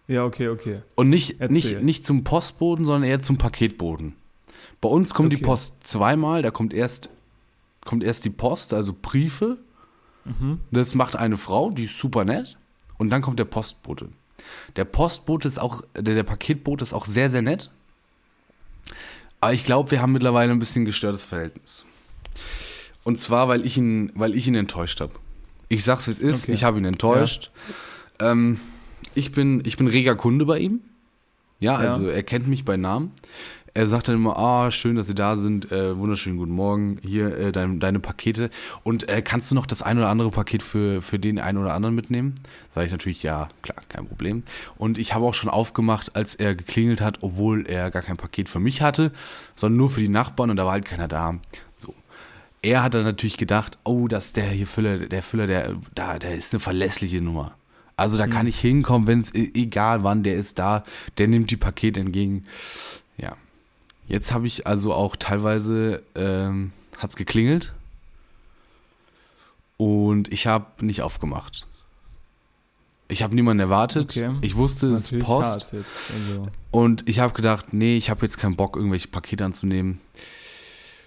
ja, okay, okay. Und nicht, Erzähl. nicht, nicht zum Postboten, sondern eher zum Paketboten. Bei uns kommt die Okay. Post zweimal. Da kommt erst, kommt erst die Post, also Briefe. Mhm. Das macht eine Frau, die ist super nett. Und dann kommt der Postbote. Der Postbote ist auch, der, der Paketbote ist auch sehr, sehr nett. Aber ich glaube, wir haben mittlerweile ein bisschen gestörtes Verhältnis. Und zwar, weil ich ihn, weil ich ihn enttäuscht habe. Ich sag's, wie es ist. Okay. Ich habe ihn enttäuscht. Ähm, ich, bin, ich bin reger Kunde bei ihm. Ja, Ja. also er kennt mich bei Namen. Er sagt dann immer, ah, schön, dass Sie da sind, äh, wunderschönen guten Morgen, hier äh, dein, deine Pakete. Und äh, kannst du noch das ein oder andere Paket für, für den einen oder anderen mitnehmen? Sag ich natürlich, ja, klar, kein Problem. Und ich habe auch schon aufgemacht, als er geklingelt hat, obwohl er gar kein Paket für mich hatte, sondern nur für die Nachbarn und da war halt keiner da. So. Er hat dann natürlich gedacht, oh, dass der hier Füller, der Füller, der, da, der ist eine verlässliche Nummer. Also da kann ich hinkommen, wenn es egal wann, der ist da, der nimmt die Pakete entgegen. Jetzt habe ich also auch teilweise, ähm, hat's geklingelt und ich habe nicht aufgemacht. Ich habe niemanden erwartet. Okay. Ich wusste, es ist Post. also. Und ich habe gedacht, nee, ich habe jetzt keinen Bock, irgendwelche Pakete anzunehmen.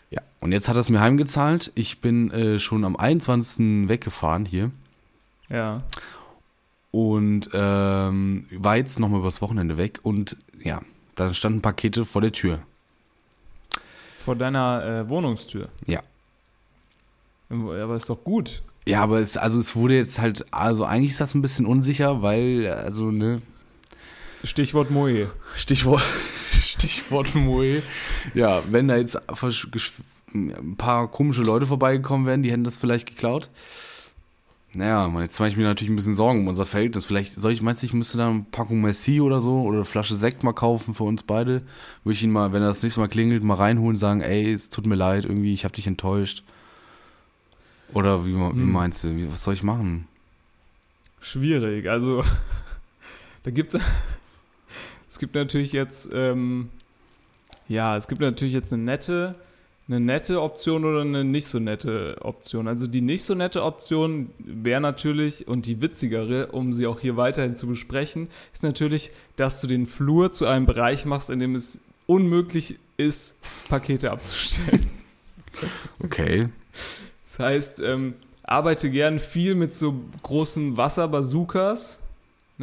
Ja, und jetzt hat er es mir heimgezahlt. Ich bin äh, schon am 21. weggefahren hier. Ja. Und ähm, war jetzt nochmal übers Wochenende weg und ja, da standen Pakete vor der Tür. Vor deiner äh, Wohnungstür. Ja. Aber ist doch gut. Ja, aber es, also es wurde jetzt halt, also eigentlich ist das ein bisschen unsicher, weil, also, ne, Stichwort Moe. Stichwort, Stichwort Moe. Ja, wenn da jetzt ein paar komische Leute vorbeigekommen wären, die hätten das vielleicht geklaut. Naja, man, jetzt mache ich mir natürlich ein bisschen Sorgen um unser Verhältnis. Vielleicht, soll ich, meinst du, ich müsste da eine Packung Messi oder so oder eine Flasche Sekt mal kaufen für uns beide? Würde ich ihn mal, wenn er das nächste Mal klingelt, mal reinholen, sagen, ey, es tut mir leid, irgendwie, ich habe dich enttäuscht. Oder wie, wie Hm. meinst du, wie, was soll ich machen? Schwierig. Also, da gibt's. Es gibt natürlich jetzt. Ähm, ja, es gibt natürlich jetzt eine nette. Eine nette Option oder eine nicht so nette Option. Also die nicht so nette Option wäre natürlich, und die witzigere, um sie auch hier weiterhin zu besprechen, ist natürlich, dass du den Flur zu einem Bereich machst, in dem es unmöglich ist, Pakete abzustellen. Okay. Das heißt, ähm, arbeite gern viel mit so großen Wasserbazookas.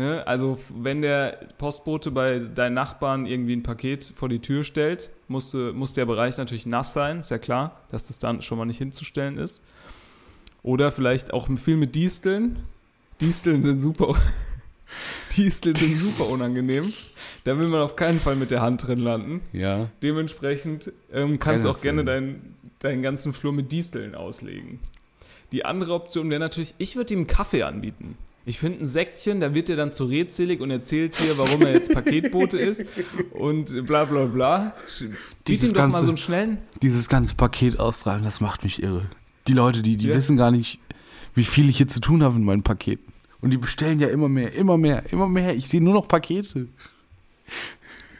Ne? Also, wenn der Postbote bei deinen Nachbarn irgendwie ein Paket vor die Tür stellt, muss, muss der Bereich natürlich nass sein, ist ja klar, dass das dann schon mal nicht hinzustellen ist. Oder vielleicht auch viel mit Disteln. Disteln sind super. Disteln sind super unangenehm. Da will man auf keinen Fall mit der Hand drin landen. Ja. Dementsprechend ähm, kannst du auch gerne deinen, deinen ganzen Flur mit Disteln auslegen. Die andere Option wäre natürlich, ich würde ihm einen Kaffee anbieten. Ich finde ein Säckchen, da wird er dann zu redselig und erzählt dir, warum er jetzt Paketbote ist und bla bla bla. Biet Dieses ihm doch mal ganze- so einen schnellen. Dieses ganze Paket austragen, das macht mich irre. Die Leute, die, die Ja. wissen gar nicht, wie viel ich hier zu tun habe in meinen Paketen. Und die bestellen ja immer mehr, immer mehr, immer mehr. Ich sehe nur noch Pakete.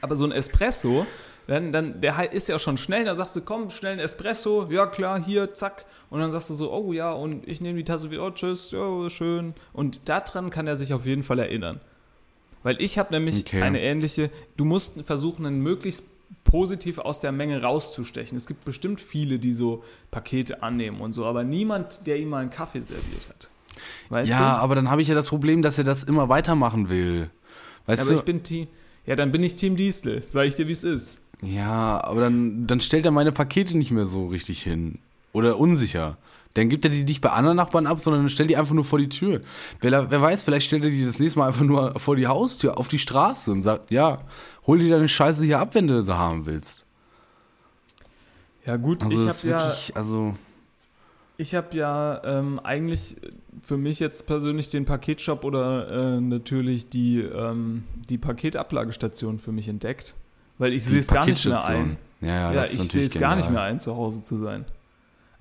Aber so ein Espresso, dann, dann, der ist ja schon schnell, da sagst du, komm, schnell ein Espresso, ja klar, hier, zack. Und dann sagst du so, oh ja, und ich nehme die Tasse wieder, oh tschüss, ja, schön. Und daran kann er sich auf jeden Fall erinnern. Weil ich habe nämlich Okay. eine ähnliche, du musst versuchen, einen möglichst positiv aus der Menge rauszustechen. Es gibt bestimmt viele, die so Pakete annehmen und so, aber niemand, der ihm mal einen Kaffee serviert hat. Weißt ja, du? aber dann habe ich ja das Problem, dass er das immer weitermachen will. Weißt aber du? ich bin Team, ja, dann bin ich Team Diesel, sag ich dir, wie es ist. Ja, aber dann, dann stellt er meine Pakete nicht mehr so richtig hin. Oder unsicher. Dann gibt er die nicht bei anderen Nachbarn ab, sondern stellt die einfach nur vor die Tür. Wer, wer weiß, vielleicht stellt er die das nächste Mal einfach nur vor die Haustür, auf die Straße und sagt, ja, hol dir deine Scheiße hier ab, wenn du sie haben willst. Ja gut, Also ich habe ja, wirklich, also ich habe ja ähm, eigentlich für mich jetzt persönlich den Paketshop oder äh, natürlich die, ähm, die Paketablaggestation für mich entdeckt, weil ich sehe es gar nicht mehr ein. Ja, ja, Ja, ich sehe es gar nicht mehr ein, zu Hause zu sein.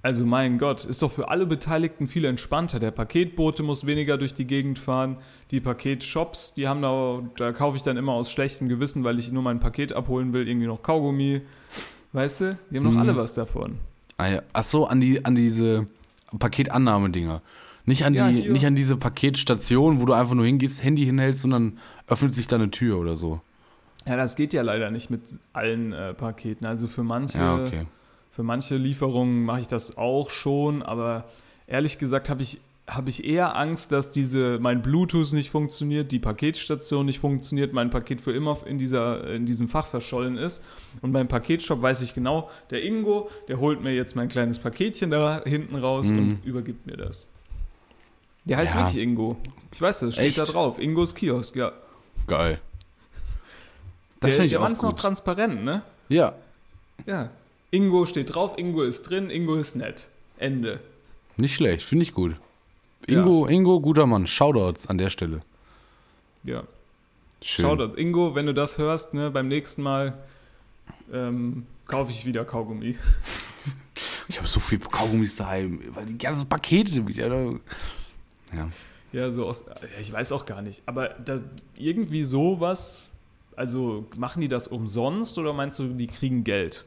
Also mein Gott, ist doch für alle Beteiligten viel entspannter. Der Paketbote muss weniger durch die Gegend fahren. Die Paketshops, die haben da, da kaufe ich dann immer aus schlechtem Gewissen, weil ich nur mein Paket abholen will, irgendwie noch Kaugummi. Weißt du? Die haben doch Mhm. alle was davon. Ah, ja. Ach so, an die an diese Paketannahmedinger. Nicht an Ja, die hier. nicht an diese Paketstation, wo du einfach nur hingehst, Handy hinhältst und dann öffnet sich da eine Tür oder so. Ja, das geht ja leider nicht mit allen äh, Paketen. Also für manche, Ja, okay. für manche Lieferungen mache ich das auch schon, aber ehrlich gesagt habe ich, habe ich eher Angst, dass diese, mein Bluetooth nicht funktioniert, die Paketstation nicht funktioniert, mein Paket für immer in, dieser, in diesem Fach verschollen ist. Und beim Paketshop weiß ich genau, der Ingo, der holt mir jetzt mein kleines Paketchen da hinten raus und übergibt mir das. Der heißt Ja. wirklich Ingo. Ich weiß das, steht Echt? da drauf. Ingos Kiosk, ja. Geil. Das der ich der Mann ist noch transparent, ne? Ja, Ja. Ingo steht drauf, Ingo ist drin, Ingo ist nett. Ende. nicht schlecht, finde ich gut. Ingo, Ingo, guter Mann. Shoutouts an der Stelle. Ja. Schön. Shoutout. Ingo, wenn du das hörst, ne, beim nächsten Mal ähm, kaufe ich wieder Kaugummi. Ich habe so viel Kaugummis daheim, weil die ganzen Pakete wieder. Ja. Ja, so aus. ja, Ich weiß auch gar nicht. Aber da, irgendwie sowas. Also machen die das umsonst oder meinst du, die kriegen Geld?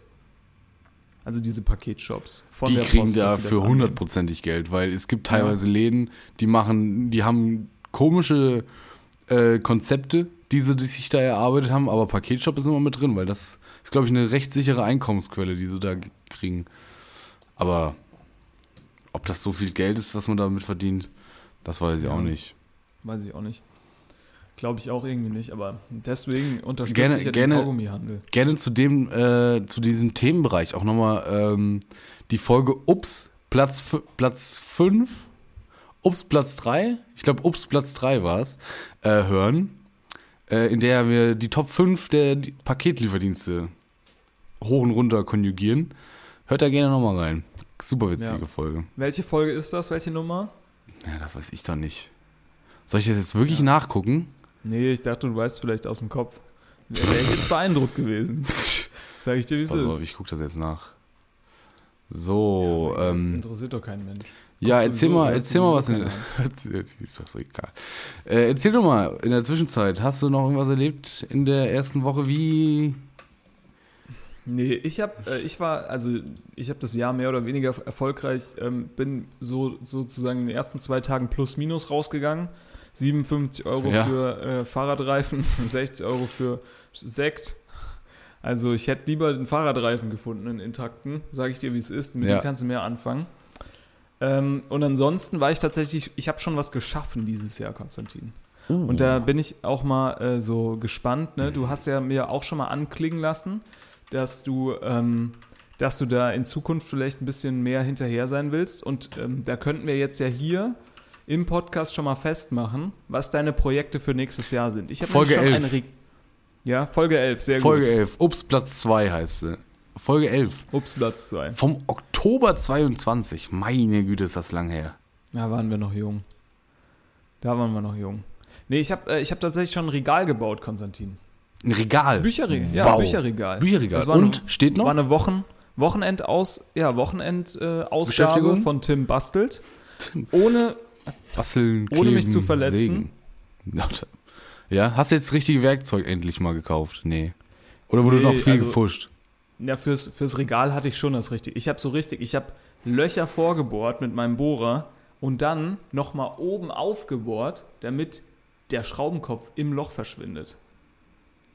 Also diese Paketshops von die der kriegen Post, dafür hundertprozentig Geld, weil es gibt teilweise Läden, die machen, die haben komische äh, Konzepte, die sie die sich da erarbeitet haben, aber Paketshop ist immer mit drin, weil das ist, glaube ich, eine recht sichere Einkommensquelle, die sie da kriegen. Aber ob das so viel Geld ist, was man damit verdient, Das weiß ich Ja. auch nicht. Weiß ich auch nicht. Glaube ich auch irgendwie nicht, aber deswegen unterstütze Gerne- ich ja gerne- den Kaugummihandel. Gerne zu dem, äh, zu diesem Themenbereich auch nochmal ähm, die Folge Ups, Platz, Platz 5, Ups, Platz 3, ich glaube Ups, Platz 3 war es, äh, hören, äh, in der wir die Top 5 der die Paketlieferdienste hoch und runter konjugieren. Hört da gerne nochmal rein. Super witzige Ja. Folge. Welche Folge ist das? Welche Nummer? Ja, das weiß ich doch nicht. Soll ich das jetzt wirklich nachgucken? Nee, ich dachte, du weißt vielleicht aus dem Kopf. Wäre ich jetzt beeindruckt gewesen. Sag ich dir, wie es auf, ist. ich gucke das jetzt nach. So, ähm, Interessiert doch keinen Mensch. ja, erzähl mal, erzähl mal was in ist doch so egal. Äh, erzähl doch mal, in der Zwischenzeit, hast du noch irgendwas erlebt in der ersten Woche? Wie? Nee, ich habe, äh, ich war, also ich habe das Jahr mehr oder weniger erfolgreich, ähm, bin so sozusagen in den ersten zwei Tagen plus minus rausgegangen. 57 Euro Ja. für äh, Fahrradreifen, 60 Euro für Sekt. Also ich hätte lieber den Fahrradreifen gefunden, einen intakten, sage ich dir, wie es ist. Mit Ja. dem kannst du mehr anfangen. Ähm, und ansonsten war ich tatsächlich, ich habe schon was geschaffen dieses Jahr, Konstantin. Und da bin ich auch mal äh, so gespannt. Ne? Du hast ja mir auch schon mal anklingen lassen, dass du, ähm, dass du da in Zukunft vielleicht ein bisschen mehr hinterher sein willst. Und ähm, da könnten wir jetzt ja hier im Podcast schon mal festmachen, was deine Projekte für nächstes Jahr sind. Ich habe Folge nämlich 11. Re ja, Folge 11, sehr Folge gut. 11, Ups, Platz 2 heißt sie. Folge 11. Ups, Platz 2. Vom Oktober 22. Meine Güte, ist das lang her. Da waren wir noch jung. Da waren wir noch jung. Nee, ich habe äh, ich hab tatsächlich schon ein Regal gebaut, Konstantin. Ein Regal. Bücherregal. Ja, Wow. Bücherregal. Bücherregal. Das war Und eine- steht noch? War eine Wochen, Wochenendaus, ja, Wochenend-Ausgabe Beschäftigung? von Tim Bastelt. Ohne, Basteln, Ohne mich kleben, zu verletzen. Sägen. Ja, hast du jetzt richtige Werkzeug endlich mal gekauft? Nee. Oder wurde Nee, noch viel also- gefuscht? ja, fürs, fürs Regal hatte ich schon das richtig. Ich habe so richtig, ich habe Löcher vorgebohrt mit meinem Bohrer und dann nochmal oben aufgebohrt, damit der Schraubenkopf im Loch verschwindet.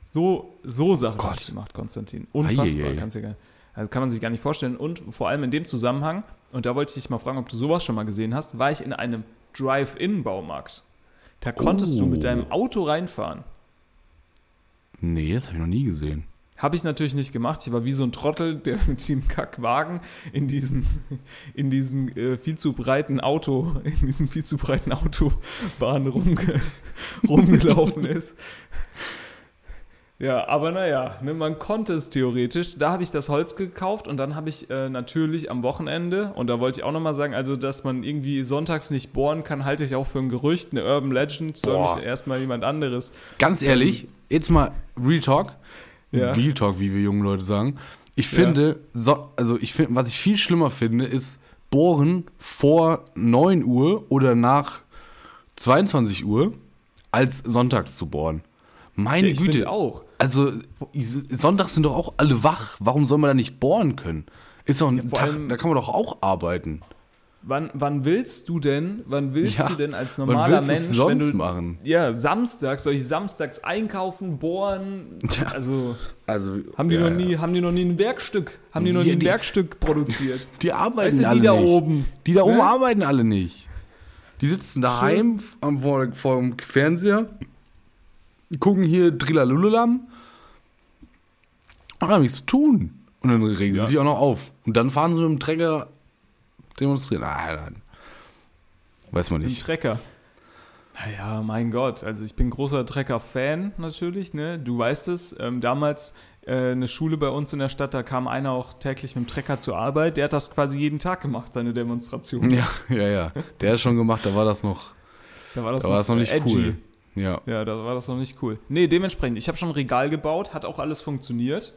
So, so Sachen Gott. ich gemacht, Konstantin. Unfassbar, Eieiei. kannst du gar, also kann man sich gar nicht vorstellen. Und vor allem in dem Zusammenhang, und da wollte ich dich mal fragen, ob du sowas schon mal gesehen hast, war ich in einem Drive-In-Baumarkt. Da konntest du mit Oh. deinem Auto reinfahren. Nee, das habe ich noch nie gesehen. Habe ich natürlich nicht gemacht. Ich war wie so ein Trottel, der mit diesem Kackwagen in diesen, in diesen äh, viel zu breiten Auto, in diesen viel zu breiten Autobahn rumge rumgelaufen ist. Ja, aber naja, ne, man konnte es theoretisch. Da habe ich das Holz gekauft und dann habe ich äh, natürlich am Wochenende, und da wollte ich auch nochmal sagen, also dass man irgendwie sonntags nicht bohren kann, halte ich auch für ein Gerücht, eine Urban Legend, soll Boah. mich erstmal jemand anderes. Ganz ehrlich, jetzt mal Real Talk. Ja. Real Talk, wie wir jungen Leute sagen. Ich Ja. finde, so, also ich finde, was ich viel schlimmer finde, ist Bohren vor 9 Uhr oder nach 22 Uhr, als sonntags zu bohren. Meine ich Güte. auch. Also, sonntags sind doch auch alle wach. Warum soll man da nicht bohren können? Ist doch ein vor Tag, allem- da kann man doch auch arbeiten. Wann, wann willst du denn, wann willst Ja, du denn als normaler Mensch, sonst wenn du, machen? ja, samstags, soll ich samstags einkaufen, bohren, Tja. also Also, haben die ja, noch nie, haben die noch nie ein Werkstück, haben die noch Ja, nie ein die- Werkstück produziert? Die arbeiten Weißt du, die alle da nicht. oben, Die da oben ne? arbeiten alle nicht. Die sitzen daheim am, vor, vor dem Fernseher, gucken hier Trillalulalam und haben nichts zu tun. Und dann regen Ja. sie sich auch noch auf. Und dann fahren sie mit dem Trecker demonstrieren. Nein, nein. Weiß man Ein nicht. Trecker. Naja, mein Gott, also ich bin großer Trecker-Fan natürlich, ne? Du weißt es, ähm, damals äh, eine Schule bei uns in der Stadt, da kam einer auch täglich mit dem Trecker zur Arbeit, der hat das quasi jeden Tag gemacht, seine Demonstration. Ja, ja, ja. Der ist schon gemacht, da war das noch, Da war das, da war das noch nicht edgy. cool. Ja. Ja, da war das noch nicht cool. Nee, dementsprechend, ich habe schon ein Regal gebaut, hat auch alles funktioniert.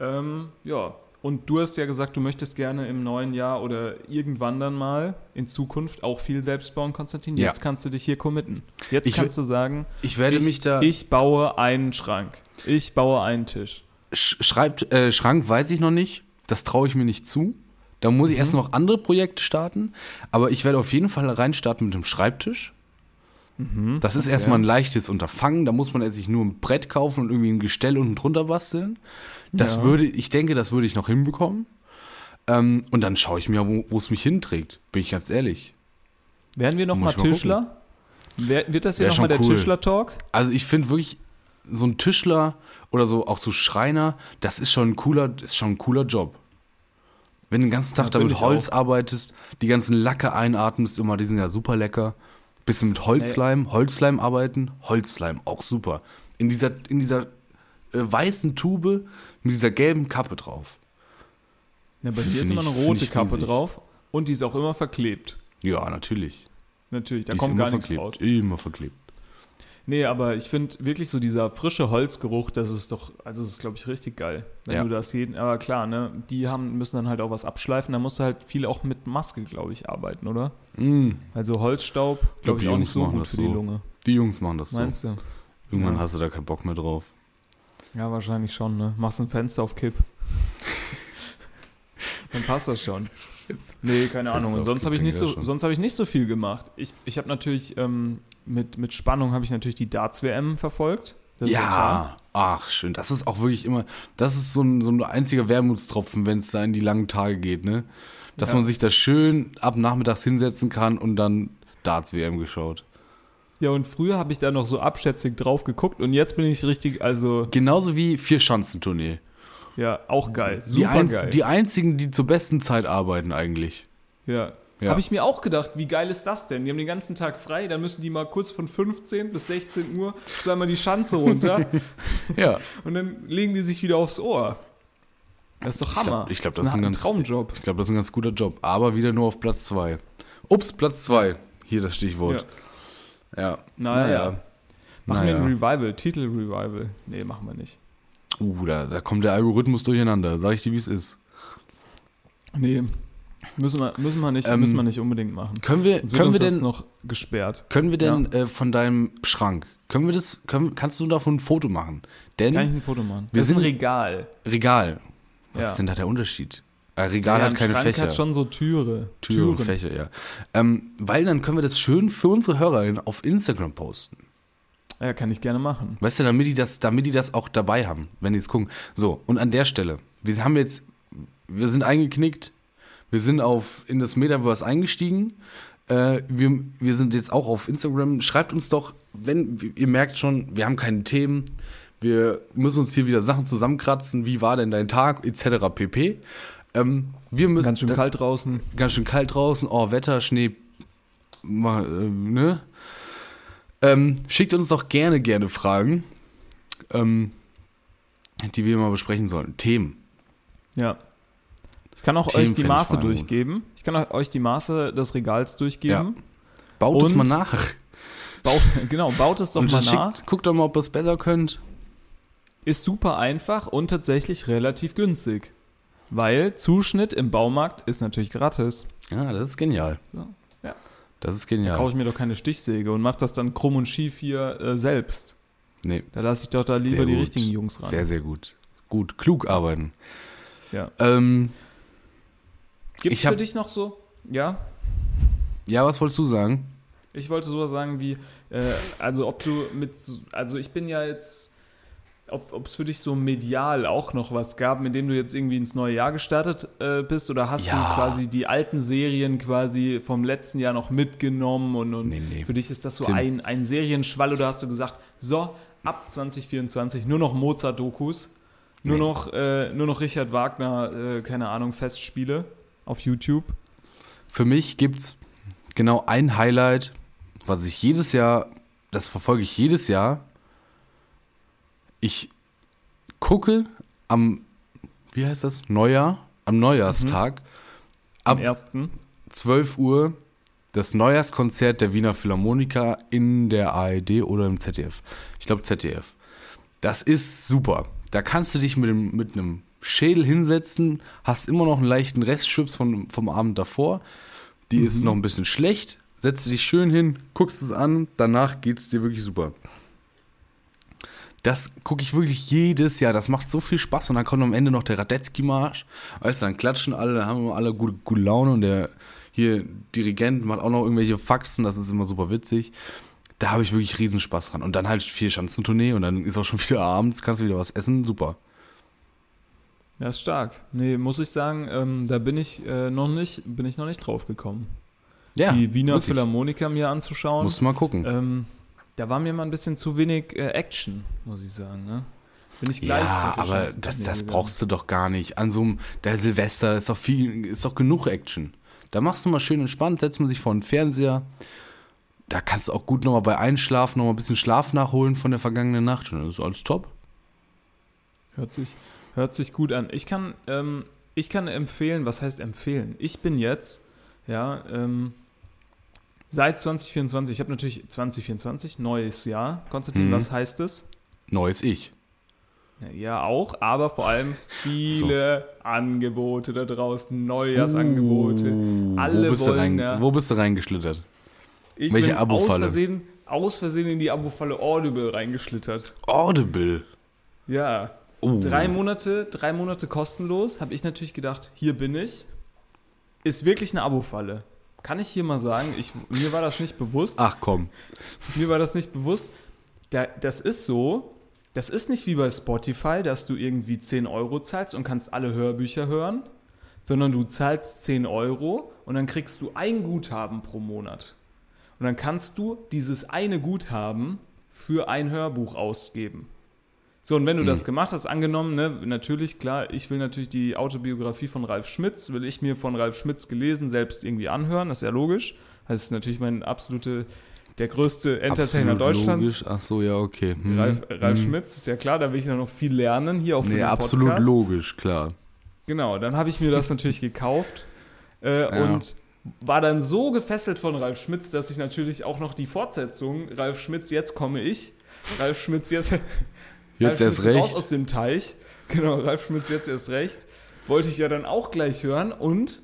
Ähm, ja, und du hast ja gesagt, du möchtest gerne im neuen Jahr oder irgendwann dann mal in Zukunft auch viel selbst bauen, Konstantin. Ja. Jetzt kannst du dich hier committen. Jetzt Ich kannst du sagen, Ich werde ich, mich da. ich baue einen Schrank. Ich baue einen Tisch. Sch- Schreibt, äh, Schrank weiß ich noch nicht. Das traue ich mir nicht zu. Da muss ich Mhm. erst noch andere Projekte starten. Aber ich werde auf jeden Fall reinstarten mit dem Schreibtisch. Mhm. Das ist erstmal ein leichtes Unterfangen. Da muss man sich nur ein Brett kaufen und irgendwie ein Gestell unten drunter basteln. Das Ja. würde, ich denke, das würde ich noch hinbekommen. Ähm, und dann schaue ich mir, wo wo es mich hinträgt. Bin ich ganz ehrlich. Werden wir nochmal mal Tischler? Wer, wird das hier nochmal der cool. Tischler-Talk? Also ich finde wirklich, so ein Tischler oder so, auch so Schreiner, das ist schon ein cooler, ist schon ein cooler Job. Wenn du den ganzen Tag Ja, da find mit ich Holz auch. arbeitest, die ganzen Lacke einatmest, immer, die sind ja super lecker. Bisschen mit Holzleim, Holzleim arbeiten, Holzleim, auch super. In dieser, in dieser äh, weißen Tube mit dieser gelben Kappe drauf. Ja, bei dir ist immer eine rote Kappe riesig. drauf und die ist auch immer verklebt. Ja, natürlich. Natürlich, da Die kommt gar nichts verklebt. raus. Immer verklebt. Nee, aber ich finde wirklich so dieser frische Holzgeruch, das ist doch, also das ist glaube ich richtig geil. Wenn Ja. du das jeden, aber klar, ne, die haben, müssen dann halt auch was abschleifen, da musst du halt viel auch mit Maske, glaube ich, arbeiten, oder? Mm, Also Holzstaub, glaub, glaube ich, die auch Jungs nicht so machen gut das für die so. Lunge. die Jungs machen das so. Meinst du? Irgendwann Ja. hast du da keinen Bock mehr drauf. Ja, wahrscheinlich schon, ne? Machst ein Fenster auf Kipp. Dann passt das schon. Nee, keine Ahnung. Und sonst habe ich nicht ich so, sonst habe ich nicht so viel gemacht. Ich, ich habe natürlich ähm, mit, mit Spannung habe ich natürlich die Darts WM verfolgt. Das. Ja, ach schön. Das ist auch wirklich immer, das ist so ein, so ein einziger Wermutstropfen, wenn es da in die langen Tage geht, ne? Dass Ja. man sich da schön ab nachmittags hinsetzen kann und dann Darts WM geschaut. Ja, und früher habe ich da noch so abschätzig drauf geguckt und jetzt bin ich richtig, also Genauso wie vier Schanzentournee. Ja, auch geil. Die, Super einz- geil. die einzigen, die zur besten Zeit arbeiten eigentlich. ja. Ja. Habe ich mir auch gedacht, wie geil ist das denn? Die haben den ganzen Tag frei, dann müssen die mal kurz von 15 bis 16 Uhr zweimal die Schanze runter Ja. und dann legen die sich wieder aufs Ohr. Das ist doch Hammer. Ich glaube, das ist ein, ganz, Traumjob. Ich glaube, das ist ein ganz guter Job. Aber wieder nur auf Platz zwei. Ups, Platz zwei. Hier das Stichwort. Ja. Naja. Machen wir Naja. ein Revival, Titel-Revival. Nee, machen wir nicht. Uh, da, da kommt der Algorithmus durcheinander. Sag ich dir, wie es ist. Nee, müssen wir, müssen wir, nicht, Ähm, müssen wir nicht unbedingt machen. Können wir, Sonst können wir denn noch gesperrt. Können wir denn äh, von deinem Schrank, können wir das, können, kannst du davon ein Foto machen? Denn Kann ich ein Foto machen? Wir das ist ein sind- Regal. Regal, was Ja. ist denn da der Unterschied? Ein Regal Ja, hat ein keine Schrank Fächer. hat schon so Türe. Türen, Fächer, ja. Ähm, weil dann können wir das schön für unsere HörerInnen auf Instagram posten. Ja, kann ich gerne machen. Weißt du, damit die das, damit die das auch dabei haben, wenn die es gucken. So, und an der Stelle, wir haben jetzt, wir sind eingeknickt, wir sind auf in das Metaverse eingestiegen. Äh, wir, wir sind jetzt auch auf Instagram. Schreibt uns doch, wenn ihr merkt schon, wir haben keine Themen, wir müssen uns hier wieder Sachen zusammenkratzen. Wie war denn dein Tag, etc. pp. Ähm, wir müssen Ganz schön kalt draußen. ganz schön kalt draußen, oh, Wetter, Schnee, mal, äh, ne? Ähm, schickt uns doch gerne, gerne Fragen, ähm, die wir mal besprechen sollen. Themen. Ja. Ich kann auch Themen euch die ich Maße gut. durchgeben. Ich kann euch die Maße des Regals durchgeben. Baut es mal nach. Baut, genau, baut es doch mal dann nach. schickt, guckt doch mal, ob ihr es besser könnt. Ist super einfach und tatsächlich relativ günstig. Weil Zuschnitt im Baumarkt ist natürlich gratis. Ja, das ist genial. So, ja. Das ist Da genial. kaufe ich mir doch keine Stichsäge und mache das dann krumm und schief hier äh, selbst. nee, Da lasse ich doch da lieber sehr die gut. richtigen Jungs ran. Sehr, sehr gut. Gut, klug arbeiten. Ja. Ähm, Gibt es für dich noch so? Ja? ja, was wolltest du sagen? Ich wollte sowas sagen wie, äh, also ob du mit, so- also ich bin ja jetzt, ob es für dich so medial auch noch was gab, mit dem du jetzt irgendwie ins neue Jahr gestartet äh, bist oder hast Ja. du quasi die alten Serien quasi vom letzten Jahr noch mitgenommen und, und Nee, nee. für dich ist das so Tim. ein, ein Serienschwall oder hast du gesagt, so, ab 2024 nur noch Mozart-Dokus, nur, Nee. noch, äh, nur noch Richard Wagner, äh, keine Ahnung, Festspiele auf YouTube. Für mich gibt's genau ein Highlight, was ich jedes Jahr, das verfolge ich jedes Jahr. Ich gucke am, wie heißt das, Neujahr, am Neujahrstag, Am ab ersten. 12 Uhr das Neujahrskonzert der Wiener Philharmoniker in der ARD oder im ZDF. Ich glaube ZDF. Das ist super. Da kannst du dich mit, dem, mit einem Schädel hinsetzen, hast immer noch einen leichten Restschwips von, vom Abend davor. Die ist noch ein bisschen schlecht. Setzt dich schön hin, guckst es an, danach geht es dir wirklich super. Das gucke ich wirklich jedes Jahr. Das macht so viel Spaß. Und dann kommt am Ende noch der Radetzky-Marsch. Weißt du, dann klatschen alle, dann haben wir alle gute, gute Laune. Und der hier Dirigent macht auch noch irgendwelche Faxen. Das ist immer super witzig. Da habe ich wirklich riesen Spaß dran. Und dann halt vier Schanzentournee und dann ist auch schon wieder abends, kannst du wieder was essen. Super. Ja, ist stark. Nee, muss ich sagen, ähm, da bin ich, äh, noch nicht, bin ich noch nicht drauf gekommen. Ja, die Wiener wirklich. Philharmoniker mir anzuschauen. Musst du mal gucken. Ähm, da war mir mal ein bisschen zu wenig äh, Action, muss ich sagen. Ne? Bin ich gleich ja, zur aber das, das brauchst du doch gar nicht. An so einem, der Silvester ist doch viel, ist doch genug Action. Da machst du mal schön entspannt, setzt man sich vor den Fernseher. Da kannst du auch gut nochmal bei Einschlafen nochmal ein bisschen Schlaf nachholen von der vergangenen Nacht. Und dann ist alles top. Hört sich, hört sich gut an. Ich kann, ähm, ich kann empfehlen, was heißt empfehlen? Ich bin jetzt, ja, ähm, seit 2024, ich habe natürlich 2024, neues Jahr. Konstantin, Mhm. was heißt es? Neues Ich. Ja, auch, aber vor allem viele Angebote da draußen, Neujahrsangebote. Alle wo bist, du wollen, rein, ja. wo bist du reingeschlittert? Ich welche bin aus Abo-Falle? Versehen, aus Versehen in die Abo-Falle Audible reingeschlittert. Audible. Ja. Oh. Drei Monate, drei Monate kostenlos, habe ich natürlich gedacht, hier bin ich. Ist wirklich eine Abo-Falle. Kann ich hier mal sagen, ich, mir war das nicht bewusst. Ach komm. Mir war das nicht bewusst. Da, das ist so, das ist nicht wie bei Spotify, dass du irgendwie 10 Euro zahlst und kannst alle Hörbücher hören, sondern du zahlst 10 Euro und dann kriegst du ein Guthaben pro Monat. Und dann kannst du dieses eine Guthaben für ein Hörbuch ausgeben. So, und wenn du das gemacht hast, angenommen, ne, natürlich, klar, ich will natürlich die Autobiografie von Ralf Schmitz, will ich mir von Ralf Schmitz gelesen, selbst irgendwie anhören, das ist ja logisch. Das ist natürlich mein absolute, der größte Entertainer Absolut Deutschlands. Logisch. Ach so, ja, okay. Hm. Ralf, Ralf Hm. Schmitz, ist ja klar, da will ich noch viel lernen, hier auch für Nee, den absolut Podcast. logisch, klar. Genau, dann habe ich mir das natürlich gekauft äh, Ja. und war dann so gefesselt von Ralf Schmitz, dass ich natürlich auch noch die Fortsetzung, Ralf Schmitz, jetzt komme ich, Ralf Schmitz, jetzt, Jetzt Ralf erst Schmitz raus recht. aus dem Teich, genau, Ralf Schmitz, jetzt erst recht, wollte ich ja dann auch gleich hören und,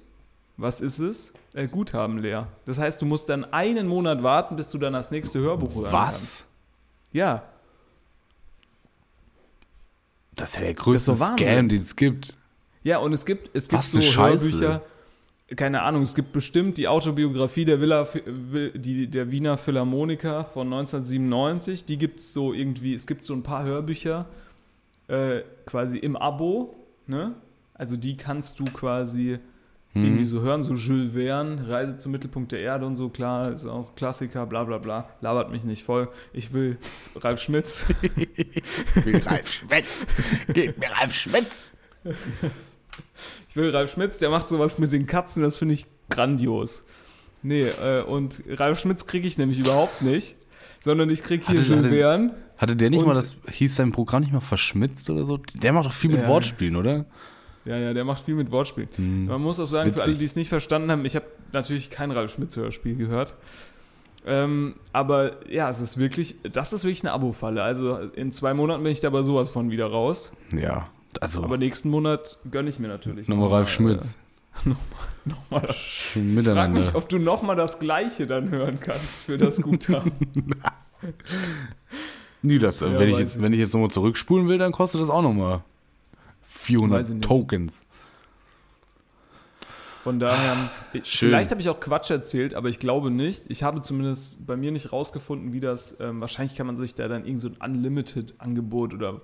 was ist es? Äh, Guthaben leer. Das heißt, du musst dann einen Monat warten, bis du dann das nächste Hörbuch hören kannst. Was? Ja, Das ist ja der größte. Scam, den es gibt. Ja, und es gibt, es gibt Was so Scheiße. Hörbücher, keine Ahnung, es gibt bestimmt die Autobiografie der, Villa, die, der Wiener Philharmoniker von 1997, die gibt es so irgendwie, es gibt so ein paar Hörbücher äh, quasi im Abo, ne? Also die kannst du quasi Mhm. irgendwie so hören, so Jules Verne, Reise zum Mittelpunkt der Erde und so, klar, ist auch Klassiker, bla bla bla, labert mich nicht voll. Ich will Ralf Schmitz. Ralf Schmitz. Geht mir Ralf Schmitz. Ich will Ralf Schmitz, der macht sowas mit den Katzen, das finde ich grandios. Nee, äh, und Ralf Schmitz kriege ich nämlich überhaupt nicht, sondern ich kriege hier Hatte- Jules hatte- Verne. Hatte der nicht mal das, hieß sein Programm nicht mal verschmitzt oder so? Der macht doch viel mit Ja. Wortspielen, oder? Ja, ja, der macht viel mit Wortspielen. Man muss auch sagen, für alle, die es nicht verstanden haben, ich habe natürlich kein Ralf Schmitz-Hörspiel gehört. Ähm, aber ja, es ist wirklich, das ist wirklich eine Abo-Falle. Also in zwei Monaten bin ich dabei sowas von wieder raus. Ja. Also, Aber nächsten Monat gönne ich mir natürlich. nochmal Ralf äh, Schmitz. Nochmal das Schön Ich frage mich, ob du nochmal das Gleiche dann hören kannst für das Guthaben. Nee, das, Ja, wenn, ich jetzt, wenn ich jetzt nochmal zurückspulen will, dann kostet das auch nochmal Weiß ich 400 nicht. Tokens. Von daher, ich, Schön. vielleicht habe ich auch Quatsch erzählt, aber ich glaube nicht. Ich habe zumindest bei mir nicht rausgefunden, wie das, ähm, wahrscheinlich kann man sich da dann irgend so ein Unlimited-Angebot oder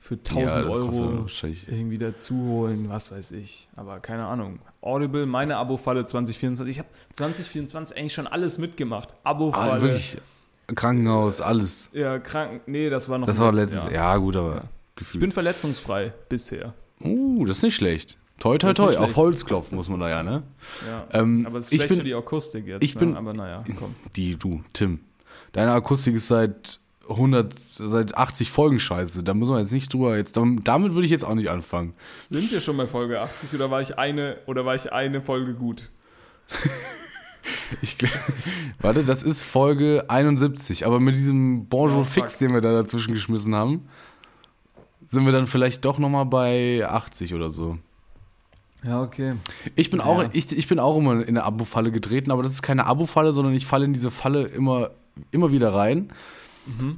für 1000 Ja, Euro irgendwie dazu holen, was weiß ich. Aber keine Ahnung. Audible, meine Abo-Falle 2024. Ich habe 2024 eigentlich schon alles mitgemacht. Abo-Falle. Ah, wirklich. Krankenhaus, alles. Ja, krank. Nee, das war noch Das war letztes Jahr. Ja, gut, aber Ich gefühlt. bin verletzungsfrei bisher. uh, das ist nicht schlecht. Toi, toi, toi. Auf. Holz klopfen muss man da ja, ne? Ja. Ähm, aber es ist ich schlecht bin- für die Akustik jetzt. ich ne? bin- Aber naja, komm. Die, du, Tim. Deine Akustik ist seit 100, seit 80 Folgen scheiße. Da muss man jetzt nicht drüber jetzt. Damit würde ich jetzt auch nicht anfangen. Sind wir schon bei Folge 80 oder war ich eine oder war ich eine Folge gut? Ich, warte, das ist Folge 71. Aber mit diesem Bonjour Oh. Fix, den wir da dazwischen geschmissen haben, sind wir dann vielleicht doch nochmal bei 80 oder so. Ja, okay. Ich bin, auch, Ja. ich, ich bin auch immer in eine Abo-Falle getreten, aber das ist keine Abo-Falle, sondern ich falle in diese Falle immer, immer wieder rein.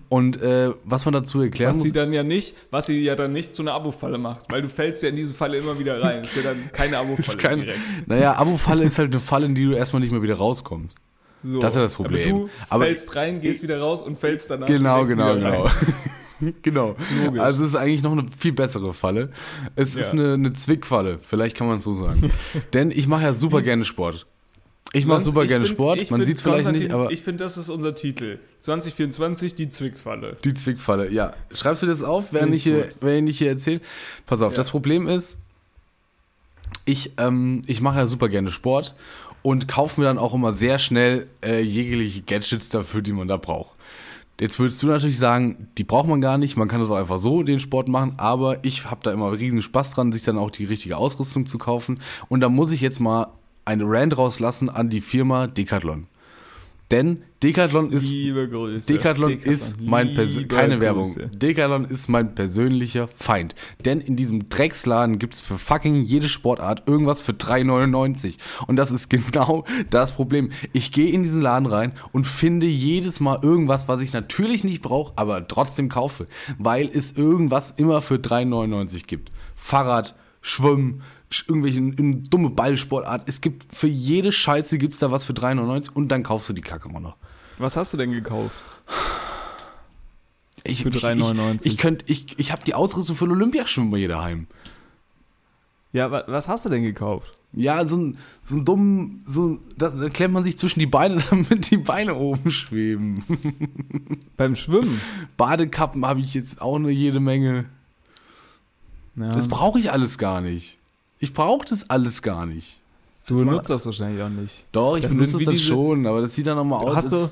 Und äh, was man dazu erklären Was muss. sie dann ja nicht, was sie ja dann nicht zu einer Abo-Falle macht, weil du fällst ja in diese Falle immer wieder rein. Ist ja dann keine Abo-Falle ist kein, direkt. naja, Abo-Falle ist halt eine Falle, in die du erstmal nicht mehr wieder rauskommst. So. das ist ja das Problem. Aber du Aber- fällst rein, gehst wieder raus und fällst danach Genau, genau, genau. genau. Logisch. Also es ist eigentlich noch eine viel bessere Falle. Es ist Ja. eine, eine Zwickfalle, vielleicht kann man es so sagen. Denn ich mache ja super gerne Sport. Ich mache super gerne find- Sport. Man sieht es vielleicht nicht, aber Ich finde, das ist unser Titel. 2024, die Zwickfalle. die Zwickfalle, ja. Schreibst du das auf, während ich hier, während ich hier erzähle? Pass auf, Ja. das Problem ist, ich, ähm, ich mache ja super gerne Sport und kaufe mir dann auch immer sehr schnell äh, jegliche Gadgets dafür, die man da braucht. Jetzt würdest du natürlich sagen, die braucht man gar nicht, man kann das auch einfach so den Sport machen, aber ich habe da immer riesen Spaß dran, sich dann auch die richtige Ausrüstung zu kaufen. Und da muss ich jetzt mal eine Rand rauslassen an die Firma Decathlon. Denn Decathlon ist Liebe Grüße. Decathlon, ist mein Persön keine Werbung. Grüße. Decathlon ist mein persönlicher Feind. Denn in diesem Drecksladen gibt's für fucking jede Sportart irgendwas für 3,99. Und das ist genau das Problem. Ich gehe in diesen Laden rein und finde jedes Mal irgendwas, was ich natürlich nicht brauche, aber trotzdem kaufe. Weil es irgendwas immer für 3,99 gibt. Fahrrad, Schwimmen, sch- irgendwelche eine dumme Ballsportart. Es gibt für jede Scheiße gibt's da was für 3,99 und dann kaufst du die Kacke immer noch. Was hast du denn gekauft? Ich, Für ich, 3,99. Ich, ich, könnt, ich, ich habe die Ausrüstung für ein Olympiaschwimmen hier daheim. Ja, wa was hast du denn gekauft? Ja, so ein, so ein dummen, so, das, da klemmt man sich zwischen die Beine, damit die Beine oben schweben. Beim Schwimmen? Badekappen habe ich jetzt auch nur jede Menge. Ja, Das brauche ich alles gar nicht. Ich brauche das alles gar nicht. du das benutzt das wahrscheinlich auch nicht. Doch, ich Das benutze das dann schon, aber das sieht dann nochmal aus. Hast du-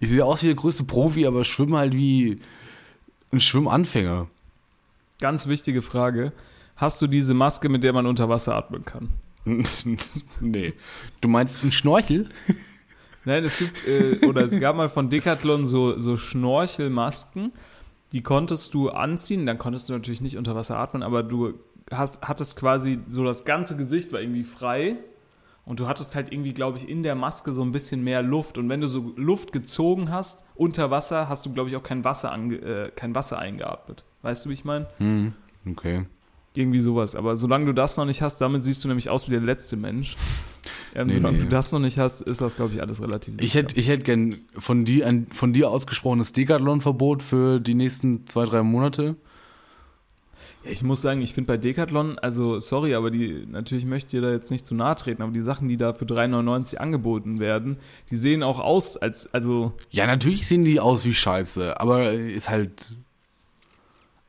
ich sehe aus wie der größte Profi, aber schwimme halt wie ein Schwimmanfänger. Ganz wichtige Frage. Hast du diese Maske, mit der man unter Wasser atmen kann? nee. Du meinst einen Schnorchel? Nein, es gibt, äh, oder es gab mal von Decathlon so, so Schnorchelmasken, die konntest du anziehen, dann konntest du natürlich nicht unter Wasser atmen, aber du hast, hattest quasi so das ganze Gesicht war irgendwie frei und du hattest halt irgendwie, glaube ich, in der Maske so ein bisschen mehr Luft und wenn du so Luft gezogen hast unter Wasser, hast du, glaube ich, auch kein Wasser, ange, äh, kein Wasser eingeatmet. Weißt du, wie ich meine? Hm, okay. Irgendwie sowas. Aber solange du das noch nicht hast, damit siehst du nämlich aus wie der letzte Mensch. Ähm, Nee, solange nee. du das noch nicht hast, ist das, glaube ich, alles relativ Ich sicher. hätte ich hätt gern von dir ein von dir ausgesprochenes Decathlon-Verbot für die nächsten zwei, drei Monate. Ja, ich muss sagen, ich finde bei Decathlon, also sorry, aber die, natürlich möchte ich dir da jetzt nicht zu nahe treten, aber die Sachen, die da für 3,99 angeboten werden, die sehen auch aus, als, also, Ja, natürlich sehen die aus wie Scheiße, aber ist halt.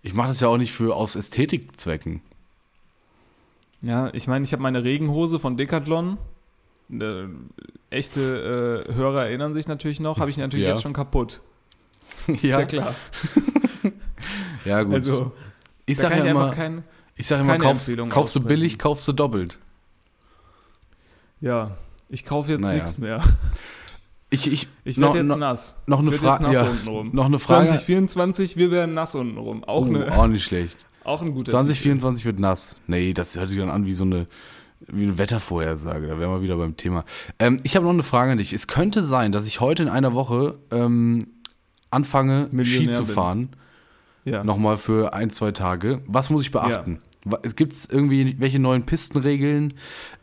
Ich mache das ja auch nicht für aus Ästhetikzwecken. ja, ich meine, ich habe meine Regenhose von Decathlon. Äh, echte äh, Hörer erinnern sich natürlich noch, habe ich natürlich Ja. jetzt schon kaputt. Ist ja klar. Ja, gut. Also, ich sage ja immer, kein, ich sag immer kaufst, kaufst du billig, kaufst du doppelt. ja, ich kaufe jetzt Naja. nichts mehr. Ich, ich, Ich werde jetzt noch, nass. noch eine werd jetzt Frage. nass Ja, noch eine Frage. 2024, wir werden nass untenrum. Auch, oh, eine, auch nicht schlecht. auch ein guter Titel. 2024 wird nass. Nee, das hört sich dann an wie so eine, wie eine Wettervorhersage. Da wären wir wieder beim Thema. Ähm, ich habe noch eine Frage an dich. Es könnte sein, dass ich heute in einer Woche ähm, anfange, Ski zu bin. Ja. Nochmal für ein, zwei Tage. Was muss ich beachten? Gibt es irgendwie welche neuen Pistenregeln?